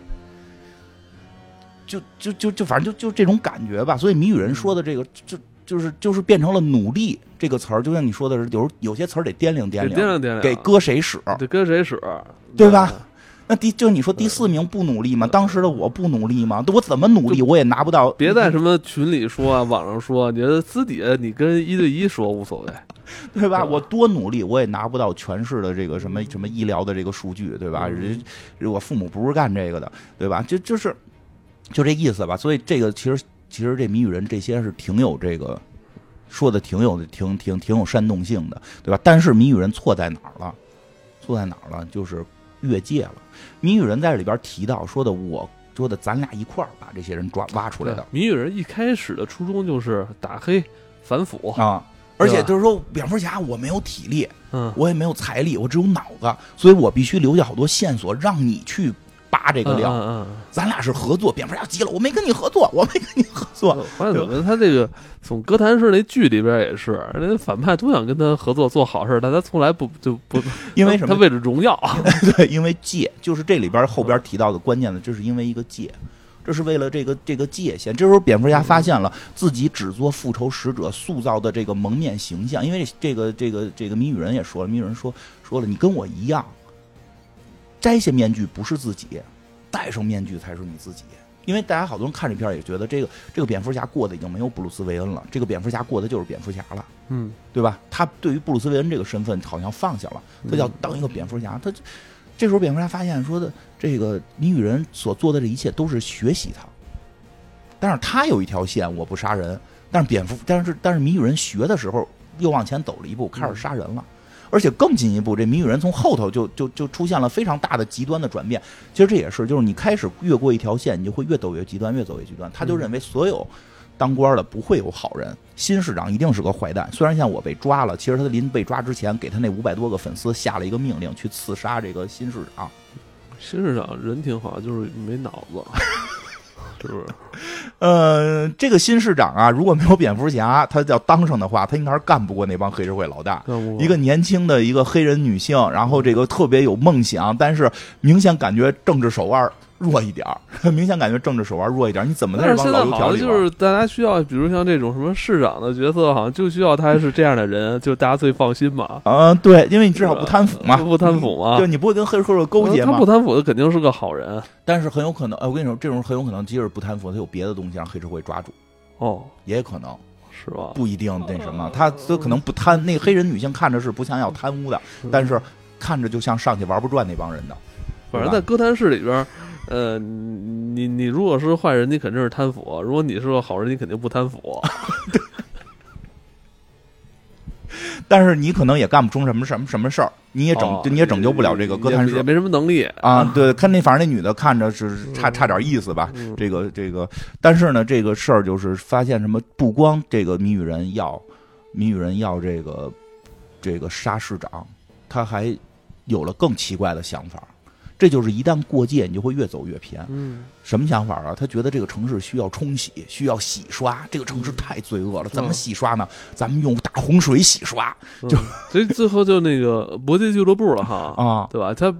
就就就就反正就就这种感觉吧。所以谜语人说的这个，就就是就是变成了努力这个词儿，就像你说的是，有时有些词儿得掂量掂量掂量，掂量，给搁谁使。得搁谁使，对吧？那第就你说第四名不努力吗？当时的我不努力吗？我怎么努力我也拿不到。别在什么群里说啊，网上说，你这私底下你跟一对一说无所谓。对吧？我多努力，我也拿不到全市的这个什么什么医疗的这个数据，对吧？人我父母不是干这个的，对吧？就就是就这意思吧。所以这个其实其实这谜语人这些是挺有这个说的挺有挺挺挺有煽动性的，对吧？但是谜语人错在哪儿了？错在哪儿了？就是越界了。谜语人在这里边提到说的我。说的，咱俩一块儿把这些人抓挖出来的谜语人一开始的初衷就是打黑反腐，啊，而且就是说，蝙蝠侠我没有体力，嗯，我也没有财力，我只有脑子，所以我必须留下好多线索，让你去扒这个料。嗯嗯咱俩是合作，蝙蝠侠急了，我没跟你合作，我没跟你合作。嗯，发现怎么他这个从哥谭市那剧里边也是，人家反派都想跟他合作做好事，但他从来不就不 因为什么？他为了荣耀，对，因为借，就是这里边后边提到的关键的，就是因为一个借。这是为了这个这个界限。这时候蝙蝠侠发现了自己只做复仇使者塑造的这个蒙面形象，因为这个这个这个谜语人也说了，谜语人说说了，你跟我一样，摘下面具不是自己，戴上面具才是你自己。因为大家好多人看这片儿也觉得这个这个蝙蝠侠过的已经没有布鲁斯韦恩了，这个蝙蝠侠过的就是蝙蝠侠了，嗯，对吧？他对于布鲁斯韦恩这个身份好像放下了，他要当一个蝙蝠侠。他这时候蝙蝠侠发现说的这个谜语人所做的这一切都是学习他，但是他有一条线，我不杀人，但是蝙蝠但是但是谜语人学的时候又往前走了一步，开始杀人了。而且更进一步，这谜语人从后头就就就出现了非常大的极端的转变。其实这也是，就是你开始越过一条线，你就会越走越极端，越走越极端。他就认为所有当官的不会有好人，新市长一定是个坏蛋。虽然像我被抓了，其实他临被抓之前，给他那五百多个粉丝下了一个命令，去刺杀这个新市长。新市长人挺好，就是没脑子。是？呃，这个新市长啊，如果没有蝙蝠侠，他要当上的话，他应该是干不过那帮黑社会老大。一个年轻的一个黑人女性，然后这个特别有梦想，但是明显感觉政治手腕。弱一点儿，明显感觉政治手腕弱一点儿。你怎么在这帮老油条里就是大家需要，比如像这种什么市长的角色，好像就需要他是这样的人，就大家最放心嘛。啊，对，因为你至少不贪腐嘛，不贪腐嘛，就你不会跟黑社会勾结嘛。他不贪腐，的肯定是个好人。但是很有可能，哎，我跟你说，这种很有可能，即使不贪腐，他有别的东西让黑社会抓住。哦，也可能是吧？不一定那什么，他都可能不贪。那黑人女性看着是不像要贪污的，但是看着就像上去玩不转那帮人的。反正，在哥谭市里边。呃，你你如果是坏人，你肯定是贪腐；如果你是个好人，你肯定不贪腐。但是你可能也干不出什么什么什么事儿，你也拯你也拯救不了这个哥谭市，也没什么能力啊。对，看那反正那女的看着是差差点意思吧。这个这个，但是呢，这个事儿就是发现什么，不光这个谜语人要谜语人要这个这个杀市长，他还有了更奇怪的想法。这就是一旦过界，你就会越走越偏。嗯，什么想法啊？他觉得这个城市需要冲洗，需要洗刷。这个城市太罪恶了，怎么洗刷呢？咱们用大洪水洗刷。就所以最后就那个搏击俱乐部了哈啊，对吧？他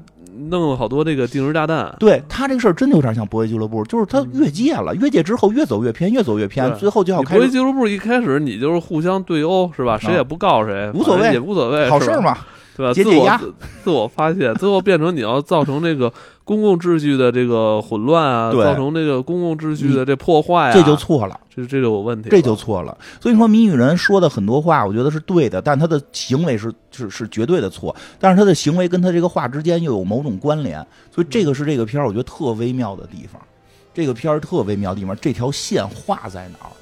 弄了好多这个定时炸弹。对他这个事儿真的有点像搏击俱乐部，就是他越界了，越界之后越走越偏，越走越偏，最后就要。搏击俱乐部一开始你就是互相对殴是吧？谁也不告谁，无所谓，也无所谓，好事嘛。对吧？解解压，自我发泄，最后变成你要造成这个公共秩序的这个混乱啊，造成这个公共秩序的这破坏啊，这就错了，这这就有问题，这就错了。所以说，谜语人说的很多话，我觉得是对的，但他的行为是是是绝对的错，但是他的行为跟他这个话之间又有某种关联，所以这个是这个片儿我觉得特微妙的地方，这个片儿特微妙的地方，这条线画在哪儿？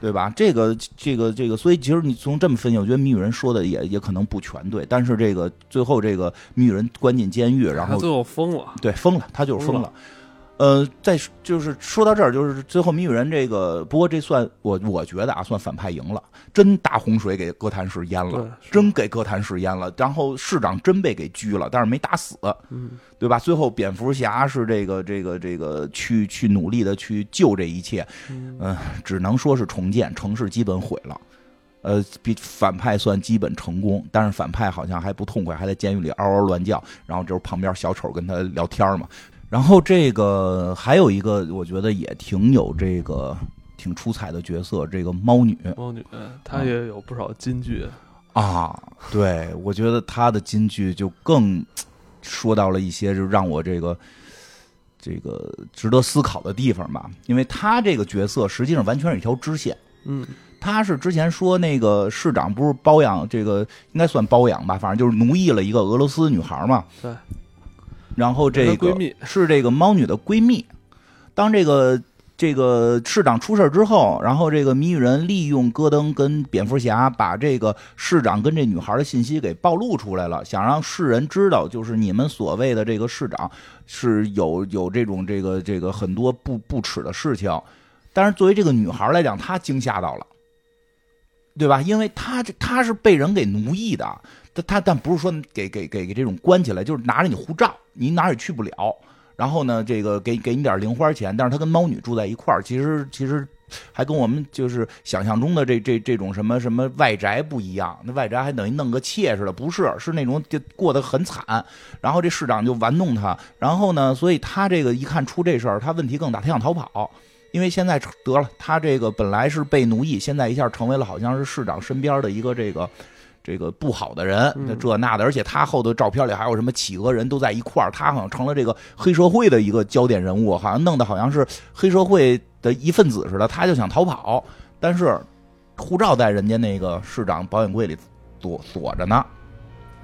对吧？这个这个这个，所以其实你从这么分析，我觉得谜语人说的也也可能不全对。但是这个最后这个谜语人关进监狱，然后最后疯了，对，疯了，他就是疯了。呃，在就是说到这儿，就是最后谜语人这个，不过这算我我觉得啊，算反派赢了，真大洪水给哥谭市淹了，真给哥谭市淹了，然后市长真被给拘了，但是没打死，嗯，对吧？最后蝙蝠侠是这个这个这个去去努力的去救这一切，嗯，只能说是重建，城市基本毁了，呃，比反派算基本成功，但是反派好像还不痛快，还在监狱里嗷嗷乱叫，然后就是旁边小丑跟他聊天嘛。然后这个还有一个，我觉得也挺有这个挺出彩的角色，这个猫女。猫女，她也有不少金句啊。对，我觉得她的金句就更说到了一些，就让我这个这个值得思考的地方吧。因为她这个角色实际上完全是一条支线。嗯，她是之前说那个市长不是包养这个，应该算包养吧，反正就是奴役了一个俄罗斯女孩嘛。对。然后这个是这个猫女的闺蜜。当这个这个市长出事之后，然后这个谜语人利用戈登跟蝙蝠侠把这个市长跟这女孩的信息给暴露出来了，想让世人知道，就是你们所谓的这个市长是有有这种这个这个很多不不耻的事情。但是作为这个女孩来讲，她惊吓到了，对吧？因为她这她是被人给奴役的。他他但不是说给给给给这种关起来，就是拿着你护照，你哪儿也去不了。然后呢，这个给给你点零花钱，但是他跟猫女住在一块儿，其实其实还跟我们就是想象中的这这这种什么什么外宅不一样。那外宅还等于弄个妾似的，不是，是那种就过得很惨。然后这市长就玩弄他，然后呢，所以他这个一看出这事儿，他问题更大，他想逃跑。因为现在得了，他这个本来是被奴役，现在一下成为了好像是市长身边的一个这个这个不好的人，这那的，而且他后头照片里还有什么企鹅人都在一块儿，他好像成了这个黑社会的一个焦点人物，好像弄得好像是黑社会的一份子似的，他就想逃跑，但是护照在人家那个市长保险柜里锁锁着呢，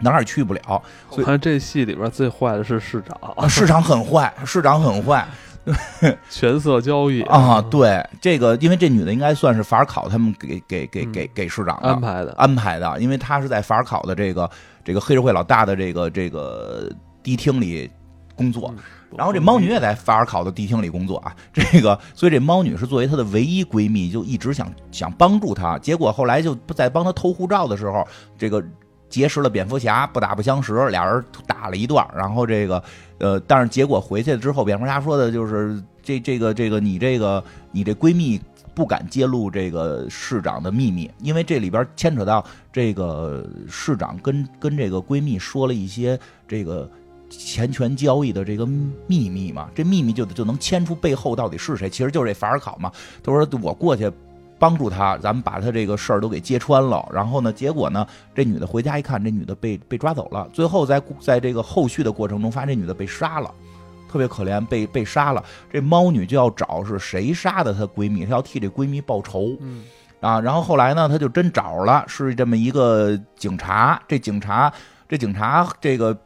哪儿也去不了。我看这戏里边最坏的是市长，市长很坏，市长很坏。权色交易啊，对这个，因为这女的应该算是法尔考他们给给给给给市长安排的安排的，因为她是在法尔考的这个这个黑社会老大的这个这个迪厅里工作，然后这猫女也在法尔考的迪厅里工作啊，这个所以这猫女是作为她的唯一闺蜜，就一直想想帮助她，结果后来就在帮她偷护照的时候，这个。结识了蝙蝠侠，不打不相识，俩人打了一段，然后这个，呃，但是结果回去之后，蝙蝠侠说的就是这这个这个你这个你这闺蜜不敢揭露这个市长的秘密，因为这里边牵扯到这个市长跟跟这个闺蜜说了一些这个钱权交易的这个秘密嘛，这秘密就就能牵出背后到底是谁，其实就是这法尔考嘛，他说我过去。帮助他，咱们把他这个事儿都给揭穿了。然后呢，结果呢，这女的回家一看，这女的被被抓走了。最后在在这个后续的过程中，发现这女的被杀了，特别可怜，被被杀了。这猫女就要找是谁杀的她闺蜜，她要替这闺蜜报仇。嗯啊，然后后来呢，她就真找了，是这么一个警察。这警察，这警察这个。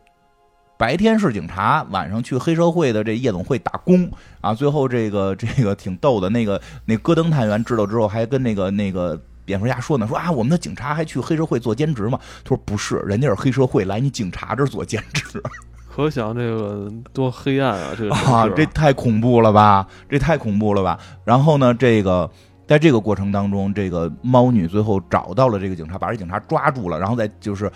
白天是警察，晚上去黑社会的这夜总会打工啊。最后这个这个挺逗的，那个那戈登探员知道之后，还跟那个那个蝙蝠侠说呢，说啊，我们的警察还去黑社会做兼职吗？他说不是，人家是黑社会来你警察这儿做兼职。可想这个多黑暗啊！这个啊，这太恐怖了吧？这太恐怖了吧？然后呢，这个在这个过程当中，这个猫女最后找到了这个警察，把这警察抓住了，然后再就是。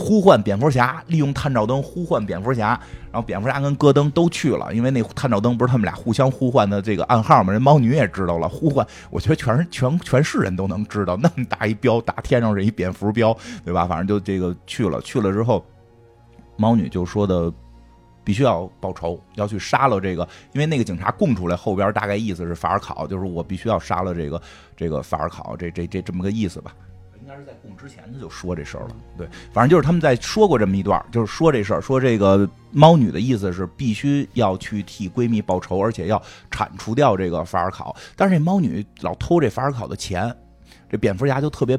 呼唤蝙蝠侠，利用探照灯呼唤蝙蝠侠，然后蝙蝠侠跟戈登都去了，因为那探照灯不是他们俩互相呼唤的这个暗号吗？人猫女也知道了，呼唤，我觉得全是全全市人都能知道，那么大一标，大天上是一蝙蝠标，对吧？反正就这个去了，去了之后，猫女就说的必须要报仇，要去杀了这个，因为那个警察供出来，后边大概意思是法尔考，就是我必须要杀了这个这个法尔考，这这这这么个意思吧。应该是在供之前他就说这事儿了，对，反正就是他们在说过这么一段，就是说这事儿，说这个猫女的意思是必须要去替闺蜜报仇，而且要铲除掉这个法尔考，但是这猫女老偷这法尔考的钱，这蝙蝠侠就特别。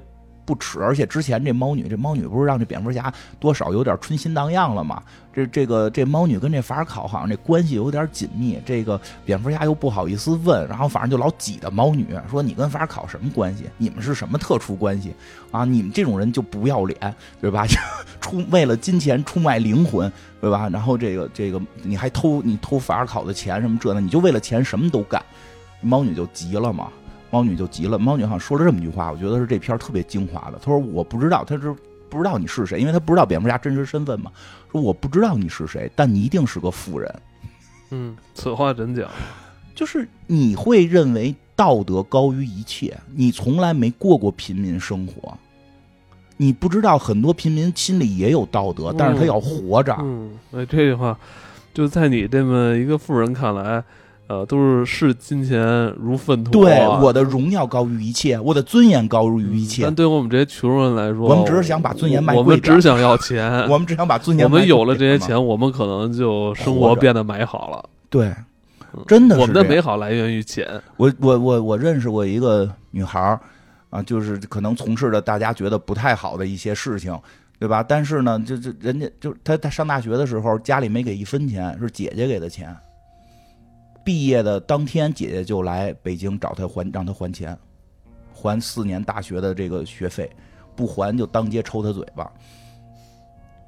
不耻，而且之前这猫女，这猫女不是让这蝙蝠侠多少有点春心荡漾了吗？这这个这猫女跟这法尔考好像这关系有点紧密，这个蝙蝠侠又不好意思问，然后反正就老挤的猫女说：“你跟法尔考什么关系？你们是什么特殊关系啊？你们这种人就不要脸，对吧？出为了金钱出卖灵魂，对吧？然后这个这个你还偷你偷法尔考的钱什么这的，你就为了钱什么都干，猫女就急了嘛。”猫女就急了，猫女好像说了这么句话，我觉得是这片特别精华的。她说：“我不知道，她是不知道你是谁，因为她不知道蝙蝠侠真实身份嘛。说我不知道你是谁，但你一定是个富人。”嗯，此话怎讲？就是你会认为道德高于一切，你从来没过过平民生活，你不知道很多平民心里也有道德，但是他要活着。嗯，哎，这句话就在你这么一个富人看来。呃，都是视金钱如粪土。对，我的荣耀高于一切，我的尊严高于一切。但对于我们这些穷人来说，我们只是想把尊严卖贵我们只想要钱，我们只想把尊严。我们有了这些钱，我们可能就生活变得美好了。对，真的，我们的美好来源于钱。我我我我认识过一个女孩儿啊，就是可能从事的大家觉得不太好的一些事情，对吧？但是呢，就就人家就她她上大学的时候，家里没给一分钱，是姐姐给的钱。毕业的当天，姐姐就来北京找他还，让他还钱，还四年大学的这个学费，不还就当街抽他嘴巴。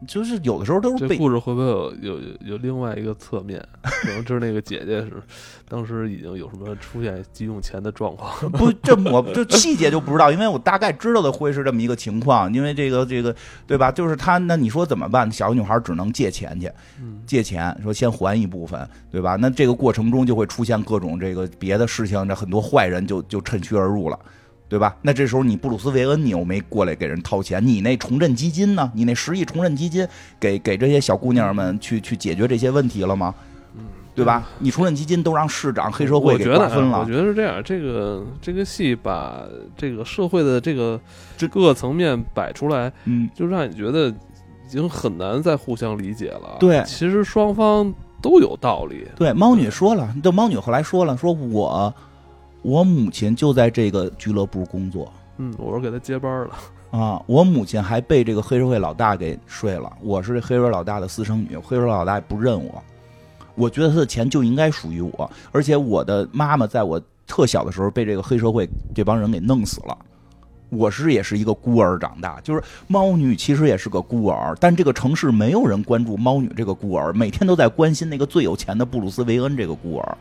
就是有的时候都是被这故事会不会有有有有另外一个侧面？可能就是那个姐姐是当时已经有什么出现急用钱的状况。不，这我 这细节就不知道，因为我大概知道的会是这么一个情况，因为这个这个对吧？就是他，那你说怎么办？小女孩只能借钱去，嗯借钱说先还一部分，对吧？那这个过程中就会出现各种这个别的事情，这很多坏人就就趁虚而入了。对吧？那这时候你布鲁斯韦恩，你又没过来给人掏钱，你那重振基金呢？你那十亿重振基金给给这些小姑娘们去去解决这些问题了吗？嗯，对吧？你重振基金都让市长黑社会给瓜分了我，觉得是这样。这个这个戏把这个社会的这个这各个层面摆出来，嗯，就让你觉得已经很难再互相理解了。对其实双方都有道理。对，猫女说了，这猫女后来说了，说我我母亲就在这个俱乐部工作嗯，我是给他接班了。啊，我母亲还被这个黑社会老大给睡了，我是这黑社会老大的私生女，黑社会老大也不认我，我觉得他的钱就应该属于我，而且我的妈妈在我特小的时候被这个黑社会这帮人给弄死了。我是也是一个孤儿长大，就是猫女其实也是个孤儿，但这个城市没有人关注猫女这个孤儿，每天都在关心那个最有钱的布鲁斯维恩这个孤儿。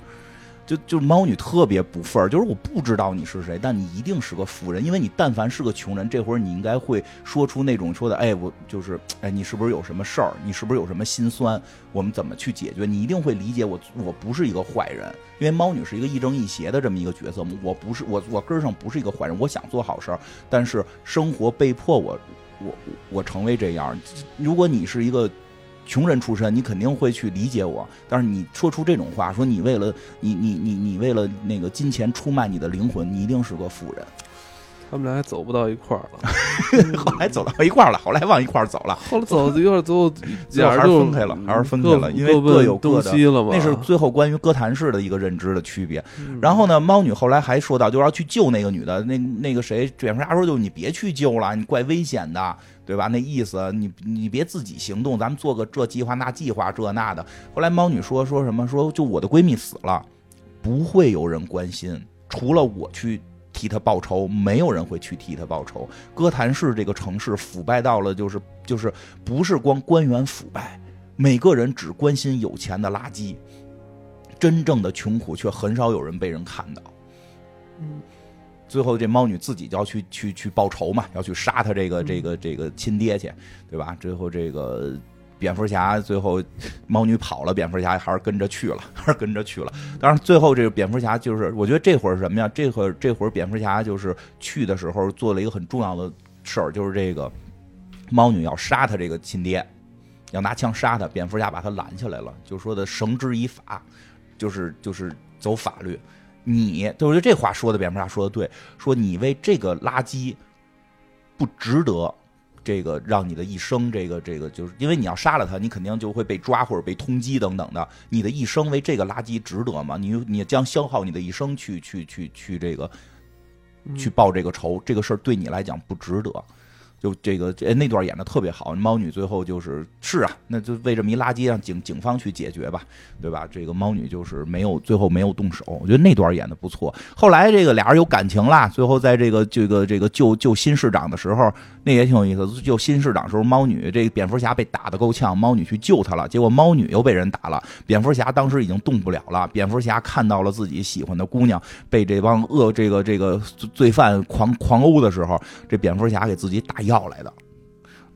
就就猫女特别不忿儿，就是我不知道你是谁，但你一定是个富人，因为你但凡是个穷人，这会儿你应该会说出那种说的，哎，我就是，哎，你是不是有什么事儿？你是不是有什么心酸？我们怎么去解决？你一定会理解我，我不是一个坏人，因为猫女是一个亦正亦邪的这么一个角色，我不是，我我根儿上不是一个坏人，我想做好事儿，但是生活被迫我，我我成为这样。如果你是一个穷人出身，你肯定会去理解我。但是你说出这种话，说你为了你你你你为了那个金钱出卖你的灵魂，你一定是个富人。他们俩还走不到一块儿了。后来走到一块儿了，后来往一块儿走了，后来走一块儿，最后最后还是分开了还是分开了因为各有各的。那是最后关于哥谭市的一个认知的区别。嗯然后呢，猫女后来还说到，就要去救那个女的，那那个谁，蝙蝠侠说，就你别去救了，你怪危险的，对吧？那意思，你你别自己行动，咱们做个这计划那计划这那的。后来猫女说说什么？说就我的闺蜜死了，不会有人关心，除了我去。替她报仇，没有人会去替她报仇。哥谭市这个城市腐败到了，就是就是不是光官员腐败，每个人只关心有钱的垃圾，真正的穷苦却很少有人被人看到。嗯最后这猫女自己就要去去去报仇嘛，要去杀他这个这个这个亲爹去，对吧？最后这个蝙蝠侠最后猫女跑了，蝙蝠侠还是跟着去了，还是跟着去了。当然最后这个蝙蝠侠就是，我觉得这会儿什么呀？这会儿这会儿蝙蝠侠就是去的时候做了一个很重要的事儿，就是这个猫女要杀他这个亲爹，要拿枪杀他，蝙蝠侠把他拦下来了，就说的绳之以法，就是就是走法律。你，对我觉得这话说的蝙蝠侠说的对，说你为这个垃圾不值得这个让你的一生，这个这个就是因为你要杀了他，你肯定就会被抓或者被通缉等等的。你的一生为这个垃圾值得吗？你你将消耗你的一生去去去去这个去报这个仇，这个事儿对你来讲不值得。就这个这那段演的特别好，猫女最后就是是啊，那就为这么一垃圾让警警方去解决吧，对吧？这个猫女就是没有最后没有动手，我觉得那段演的不错。后来这个俩人有感情啦，最后在这个这个这个救救新市长的时候，那也挺有意思。救新市长时候，猫女这个蝙蝠侠被打得够呛，猫女去救他了，结果猫女又被人打了。蝙蝠侠当时已经动不了了，蝙蝠侠看到了自己喜欢的姑娘被这帮恶这个这个罪犯狂狂殴的时候，这蝙蝠侠给自己打药来的。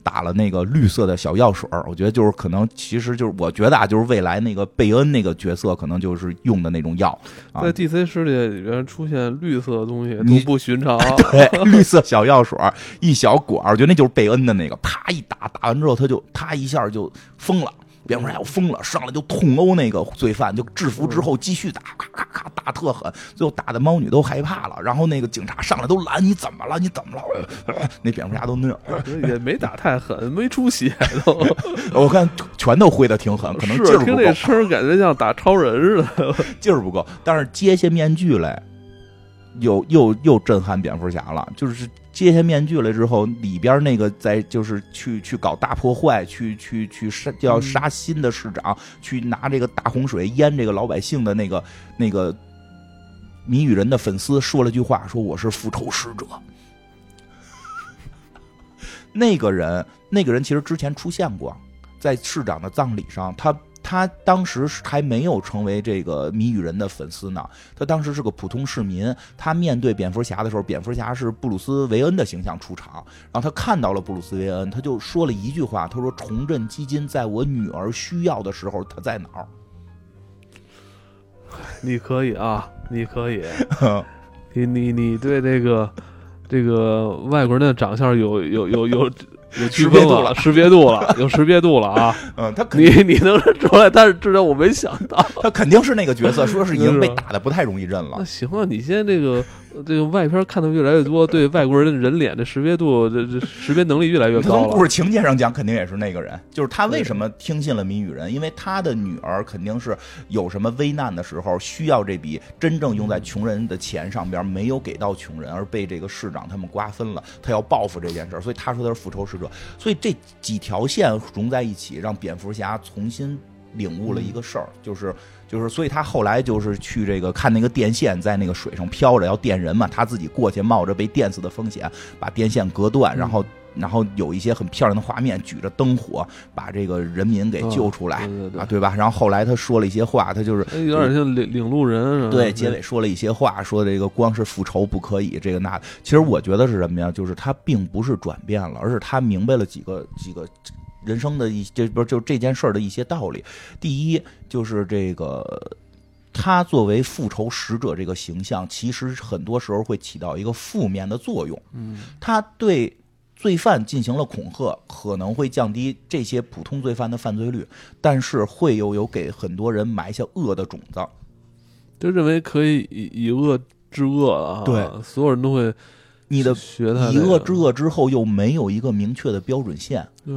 打了那个绿色的小药水儿，我觉得就是可能，其实就是我觉得啊，就是未来那个贝恩那个角色可能就是用的那种药，啊在 DC 世界里边出现绿色的东西你都不寻常。对，绿色小药水儿一小管儿，我觉得那就是贝恩的那个，啪一打，打完之后他就啪一下就疯了。蝙蝠侠疯了，上来就痛殴那个罪犯，就制服之后继续打，咔咔咔打特狠，最后打的猫女都害怕了。然后那个警察上来都拦，你怎么了？你怎么了？那蝙蝠侠都那样，也没打太狠，没出血都。我看拳头挥的挺狠，可能劲儿不够，声感觉像打超人似的。劲儿不够。但是揭下面具来，又又又震撼蝙蝠侠了，就是。揭下面具来之后，里边那个在就是去去搞大破坏，去去去杀要杀新的市长，去拿这个大洪水淹这个老百姓的那个那个谜语人的粉丝说了句话，说我是复仇使者。那个人，那个人其实之前出现过，在市长的葬礼上，他他当时还没有成为这个谜语人的粉丝呢，他当时是个普通市民。他面对蝙蝠侠的时候，蝙蝠侠是布鲁斯韦恩的形象出场，然后他看到了布鲁斯韦恩，他就说了一句话，他说：“重振基金在我女儿需要的时候，他在哪儿？” 你可以啊，你可以，你你你对这个这个外国人的长相有有有有有区分了，识别度了，有识别度了啊！嗯，他你你能认出来，但是至少我没想到，他肯定是那个角色，说是已经被打的不太容易认了。那行啊，你先这个。这个外片看的越来越多，对外国人的人脸的识别度，这这识别能力越来越高从故事情节上讲，肯定也是那个人。就是他为什么听信了谜语人？因为他的女儿肯定是有什么危难的时候，需要这笔真正用在穷人的钱上边，没有给到穷人，而被这个市长他们瓜分了。他要报复这件事，所以他说他是复仇使者。所以这几条线融在一起，让蝙蝠侠重新领悟了一个事儿，就是。就是，所以他后来就是去这个看那个电线在那个水上飘着，要电人嘛，他自己过去冒着被电死的风险，把电线隔断，然后，然后有一些很漂亮的画面，举着灯火把这个人民给救出来啊，对吧？然后后来他说了一些话，他就是有点像领领路人，对，结尾说了一些话，说这个光是复仇不可以，这个那，其实我觉得是什么呀？就是他并不是转变了，而是他明白了几个几个。人生的一这不是就这件事儿的一些道理。第一就是这个，他作为复仇使者这个形象，其实很多时候会起到一个负面的作用。嗯，他对罪犯进行了恐吓，可能会降低这些普通罪犯的犯罪率，但是会又有给很多人埋下恶的种子。就认为可以以以恶制恶啊！对，所有人都会你的学他以恶制恶之后，又没有一个明确的标准线。对。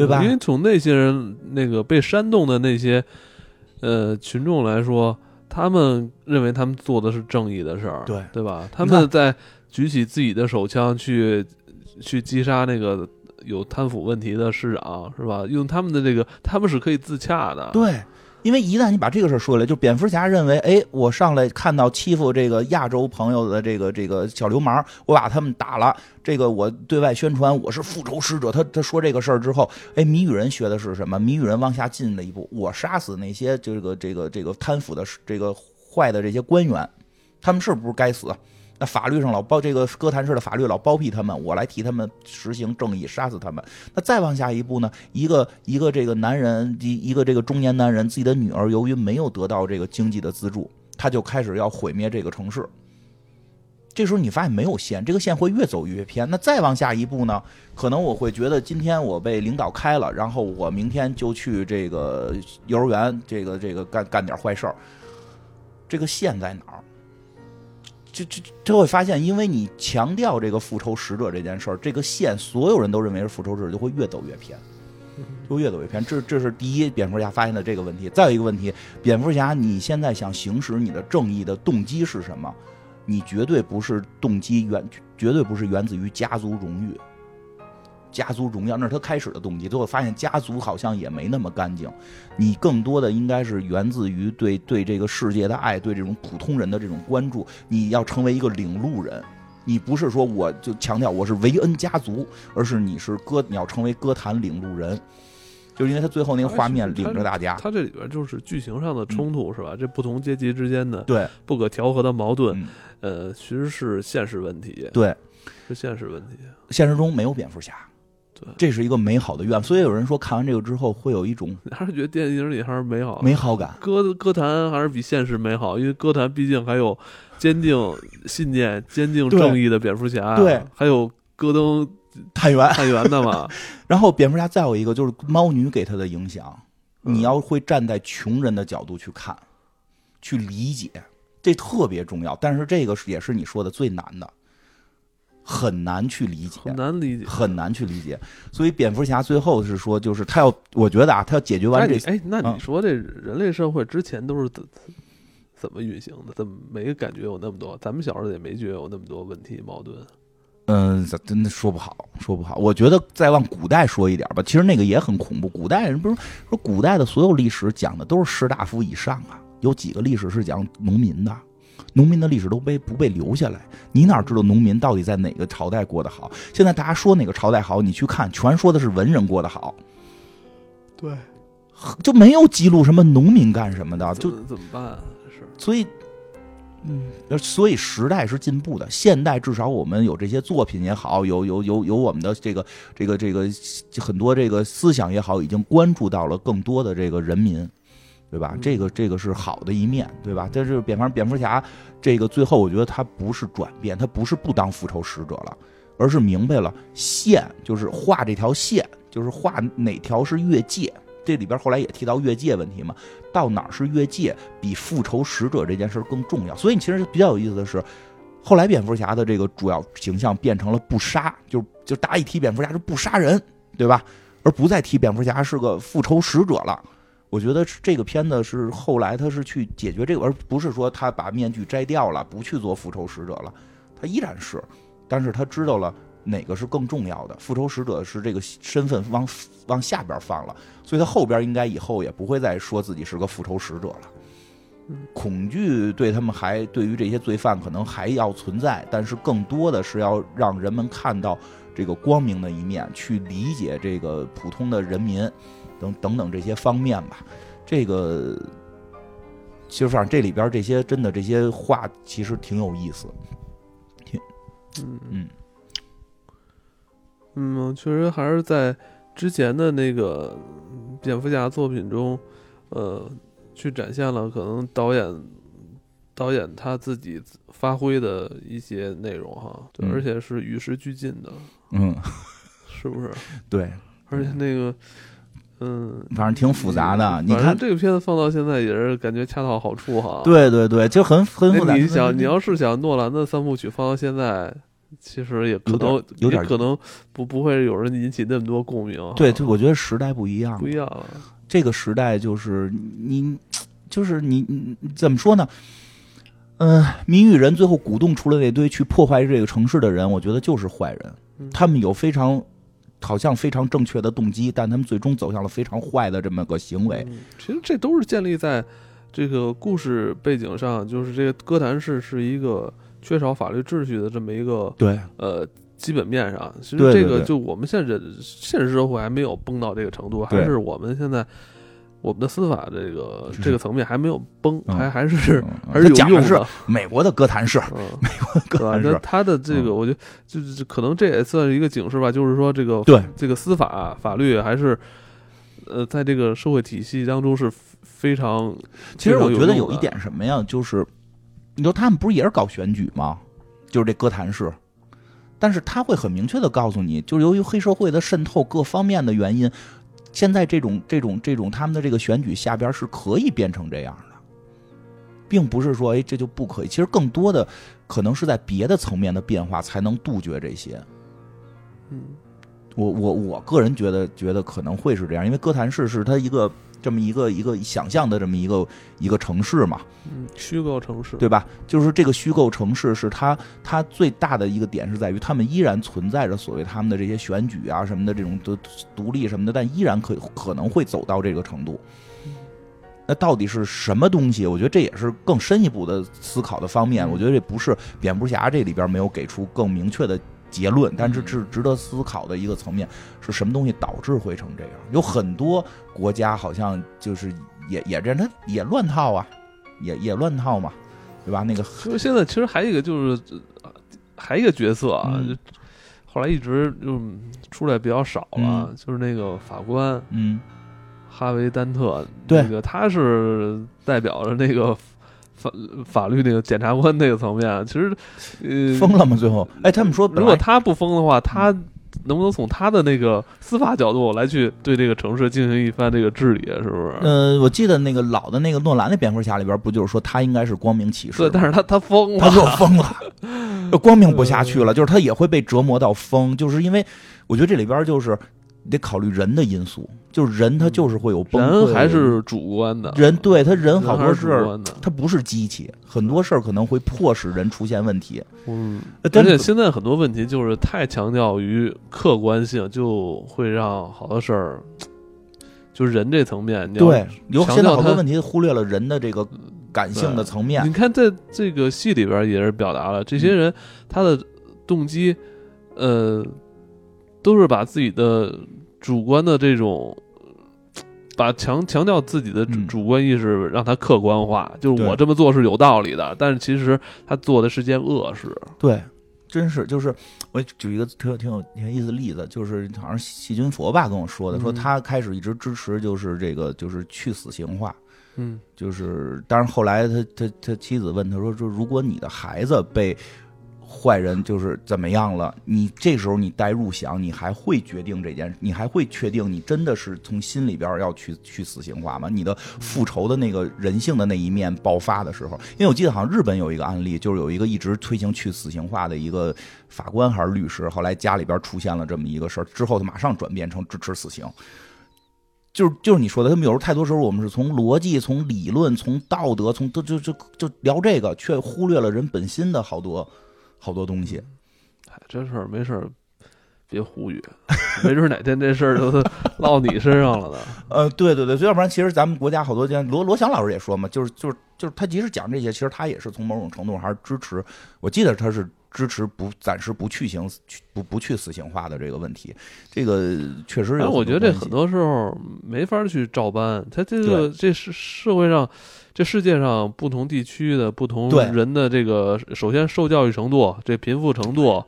对吧？因为从那些人那个被煽动的那些呃群众来说，他们认为他们做的是正义的事儿，对对吧？他们在举起自己的手枪去去击杀那个有贪腐问题的市长，是吧？用他们的这个，他们是可以自洽的，对。因为一旦你把这个事儿说来，就蝙蝠侠认为，哎，我上来看到欺负这个亚洲朋友的这个这个小流氓，我把他们打了，这个我对外宣传我是复仇使者。他他说这个事儿之后，哎，谜语人学的是什么？谜语人往下进了一步，我杀死那些这个这个这个贪腐的这个坏的这些官员，他们是不是该死？那法律上老包这个哥谭市的法律老包庇他们，我来替他们实行正义，杀死他们。那再往下一步呢？一个一个这个男人，一一个这个中年男人，自己的女儿由于没有得到这个经济的资助，他就开始要毁灭这个城市。这时候你发现没有线，这个线会越走越偏。那再往下一步呢？可能我会觉得今天我被领导开了，然后我明天就去这个幼儿园，这个这个干干点坏事儿。这个线在哪儿？就就就会发现，因为你强调这个复仇使者这件事儿，这个线所有人都认为是复仇使者，就会越走越偏，就越走越偏。这这是第一，蝙蝠侠发现的这个问题。再有一个问题，蝙蝠侠，你现在想行使你的正义的动机是什么？你绝对不是动机源，绝对不是源自于家族荣誉。家族荣耀，那是他开始的动机。最后发现家族好像也没那么干净，你更多的应该是源自于对对这个世界的爱，对这种普通人的这种关注。你要成为一个领路人，你不是说我就强调我是维恩家族，而是你是歌，你要成为歌坛领路人。就是因为他最后那个画面领着大家，他这里边就是剧情上的冲突是吧？这不同阶级之间的对不可调和的矛盾，呃，其实是现实问题，对，是现实问题。现实中没有蝙蝠侠。这是一个美好的愿望，所以有人说看完这个之后会有一种，还是觉得电影里还是美好，美好感。歌歌坛还是比现实美好，因为歌坛毕竟还有坚定信念、坚定正义的蝙蝠侠，对，还有戈登探员探员的嘛。然后蝙蝠侠再有一个就是猫女给他的影响，你要会站在穷人的角度去看，去理解，这特别重要。但是这个也是你说的最难的。很难去理解，很难理解，很难去理解。所以蝙蝠侠最后是说，就是他要，我觉得啊，他要解决完这，哎，那你说这人类社会之前都是怎怎么运行的？怎么没感觉有那么多？咱们小时候也没觉得有那么多问题矛盾。嗯，真的说不好，说不好。我觉得再往古代说一点吧，其实那个也很恐怖。古代人不是说古代的所有历史讲的都是士大夫以上啊，有几个历史是讲农民的。农民的历史都被不被留下来，你哪知道农民到底在哪个朝代过得好？现在大家说哪个朝代好，你去看，全说的是文人过得好，对，就没有记录什么农民干什么的，就怎么办？是，所以，嗯，所以时代是进步的，现代至少我们有这些作品也好，有有有有我们的这个这个这个很多这个思想也好，已经关注到了更多的这个人民。对吧？这个这个是好的一面，对吧？但是，蝙蝠蝙蝠侠这个最后，我觉得他不是转变，他不是不当复仇使者了，而是明白了线，就是画这条线，就是画哪条是越界。这里边后来也提到越界问题嘛，到哪儿是越界，比复仇使者这件事更重要。所以，其实比较有意思的是，后来蝙蝠侠的这个主要形象变成了不杀，就就大家一提蝙蝠侠是不杀人，对吧？而不再提蝙蝠侠是个复仇使者了。我觉得这个片子是后来他是去解决这个，而不是说他把面具摘掉了，不去做复仇使者了，他依然是，但是他知道了哪个是更重要的，复仇使者是这个身份往往下边放了，所以他后边应该以后也不会再说自己是个复仇使者了。恐惧对他们还对于这些罪犯可能还要存在，但是更多的是要让人们看到这个光明的一面，去理解这个普通的人民。等等等这些方面吧，这个其实反正这里边这些真的这些话其实挺有意思，挺嗯。嗯。嗯，确实还是在之前的那个蝙蝠侠作品中，呃，去展现了可能导演导演他自己发挥的一些内容哈，对，而且是与时俱进的，嗯，是不是？对，而且那个。嗯，反正挺复杂的。你看这个片子放到现在也是感觉恰到好处哈。对对对，就很很复杂。你想，你要是想诺兰的三部曲放到现在，其实也可能有点可能不不会有人引起那么多共鸣。对，就我觉得时代不一样，不一样了。这个时代就是你，就是你怎么说呢？嗯，谜语人最后鼓动出来那堆去破坏这个城市的人，我觉得就是坏人。他们有非常。好像非常正确的动机，但他们最终走向了非常坏的这么个行为。其实这都是建立在这个故事背景上，就是这个哥谭市是一个缺少法律秩序的这么一个对呃基本面上。其实这个就我们现在现实社会还没有崩到这个程度，还是我们现在。我们的司法这个这个层面还没有崩，还还是 还是有用的。美国的哥谭市，美国哥谭市，他的这个，我觉得就是可能这也算是一个警示吧，就是说这个对这个司法法律还是呃，在这个社会体系当中是非常。其实我觉得有一点什么呀，就是你说他们不是也是搞选举吗？就是这哥谭市，但是他会很明确的告诉你，就是由于黑社会的渗透各方面的原因。现在这种这种这种他们的这个选举下边是可以变成这样的，并不是说哎这就不可以。其实更多的可能是在别的层面的变化才能杜绝这些。嗯，我我我个人觉得觉得可能会是这样，因为哥谭市是它一个。这么一个一个想象的这么一个一个城市嘛，嗯，虚构城市，对吧？就是这个虚构城市是它它最大的一个点是在于，他们依然存在着所谓他们的这些选举啊什么的这种独独立什么的，但依然可可能会走到这个程度。那到底是什么东西？我觉得这也是更深一步的思考的方面。我觉得这不是蝙蝠侠这里边没有给出更明确的。结论，但是是值得思考的一个层面，是什么东西导致会成这样？有很多国家好像就是也也这样，他也乱套啊，也也乱套嘛，对吧？那个现在其实还有一个就是，还一个角色啊，后来一直就出来比较少了，就是那个法官，嗯，哈维·丹特，对那个他是代表着那个。法法律那个检察官那个层面，其实，呃，疯了吗？最后，哎，他们说，如果他不疯的话，他能不能从他的那个司法角度来去对这个城市进行一番这个治理？是不是？呃，我记得那个老的那个诺兰的蝙蝠侠里边，不就是说他应该是光明骑士？对，但是他他疯了，他就疯了，光明不下去了，就是他也会被折磨到疯，就是因为我觉得这里边就是。得考虑人的因素，就是人他就是会有崩溃，人还是主观的。人对他人好多事儿，他不是机器，很多事儿可能会迫使人出现问题。嗯，而且现在很多问题就是太强调于客观性，就会让好多事儿，就是人这层面，对，有现在好多问题忽略了人的这个感性的层面你。看，在这个戏里边也是表达了这些人他的动机，呃，都是把自己的主观的这种。把强强调自己的主观意识，让他客观化，就是我这么做是有道理的，但是其实他做的是件恶事。对，真是就是我举一个特挺有挺有意思的例子，就是好像细菌佛吧跟我说的，说嗯他开始一直支持就是这个就是去死刑化，嗯就是当然后来他他他妻子问他说说如果你的孩子被坏人就是怎么样了，你这时候你代入想，你还会决定这件，你还会确定你真的是从心里边要去去死刑化吗？你的复仇的那个人性的那一面爆发的时候，因为我记得好像日本有一个案例，就是有一个一直推行去死刑化的一个法官还是律师，后来家里边出现了这么一个事儿，之后他马上转变成支持死刑。就是就是你说的，他们有时候太多时候我们是从逻辑、从理论、从道德、从都就就就聊这个，却忽略了人本心的好多好多东西。哎，这事儿没事儿，别呼吁，没准哪天这事儿就落你身上了呢。呃，对对对，要不然其实咱们国家好多件，罗罗翔老师也说嘛，就是就是就是他即使讲这些，其实他也是从某种程度上还是支持，我记得他是支持不暂时不去刑去不不去死刑化的这个问题，这个确实我觉得这很多时候没法去照搬，他这个这是社会上。这世界上不同地区的不同人的这个，首先受教育程度、这贫富程度、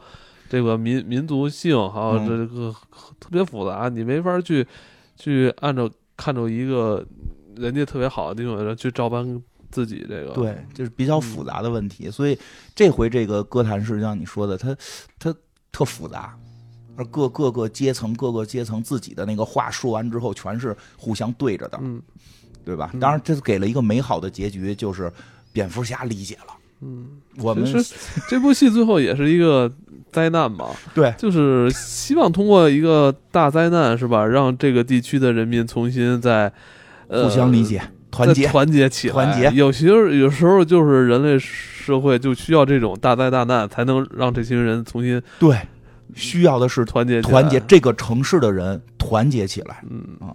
这个民民族性，还有嗯这个特别复杂，你没法去去按照看着一个人家特别好的地方去照搬自己这个。对，就是比较复杂的问题，所以这回这个歌坛是像你说的，它它特复杂。而各各个阶层，各个阶层自己的那个话说完之后，全是互相对着的，嗯对吧？嗯当然，这给了一个美好的结局，就是蝙蝠侠理解了。嗯，我们是这部戏最后也是一个灾难嘛，对就是希望通过一个大灾难是吧，让这个地区的人民重新在呃互相理解、团结。团结起来。团结有时候有时候就是人类社会就需要这种大灾大难，才能让这些人重新对，需要的是团结起来团结这个城市的人团结起来嗯。啊。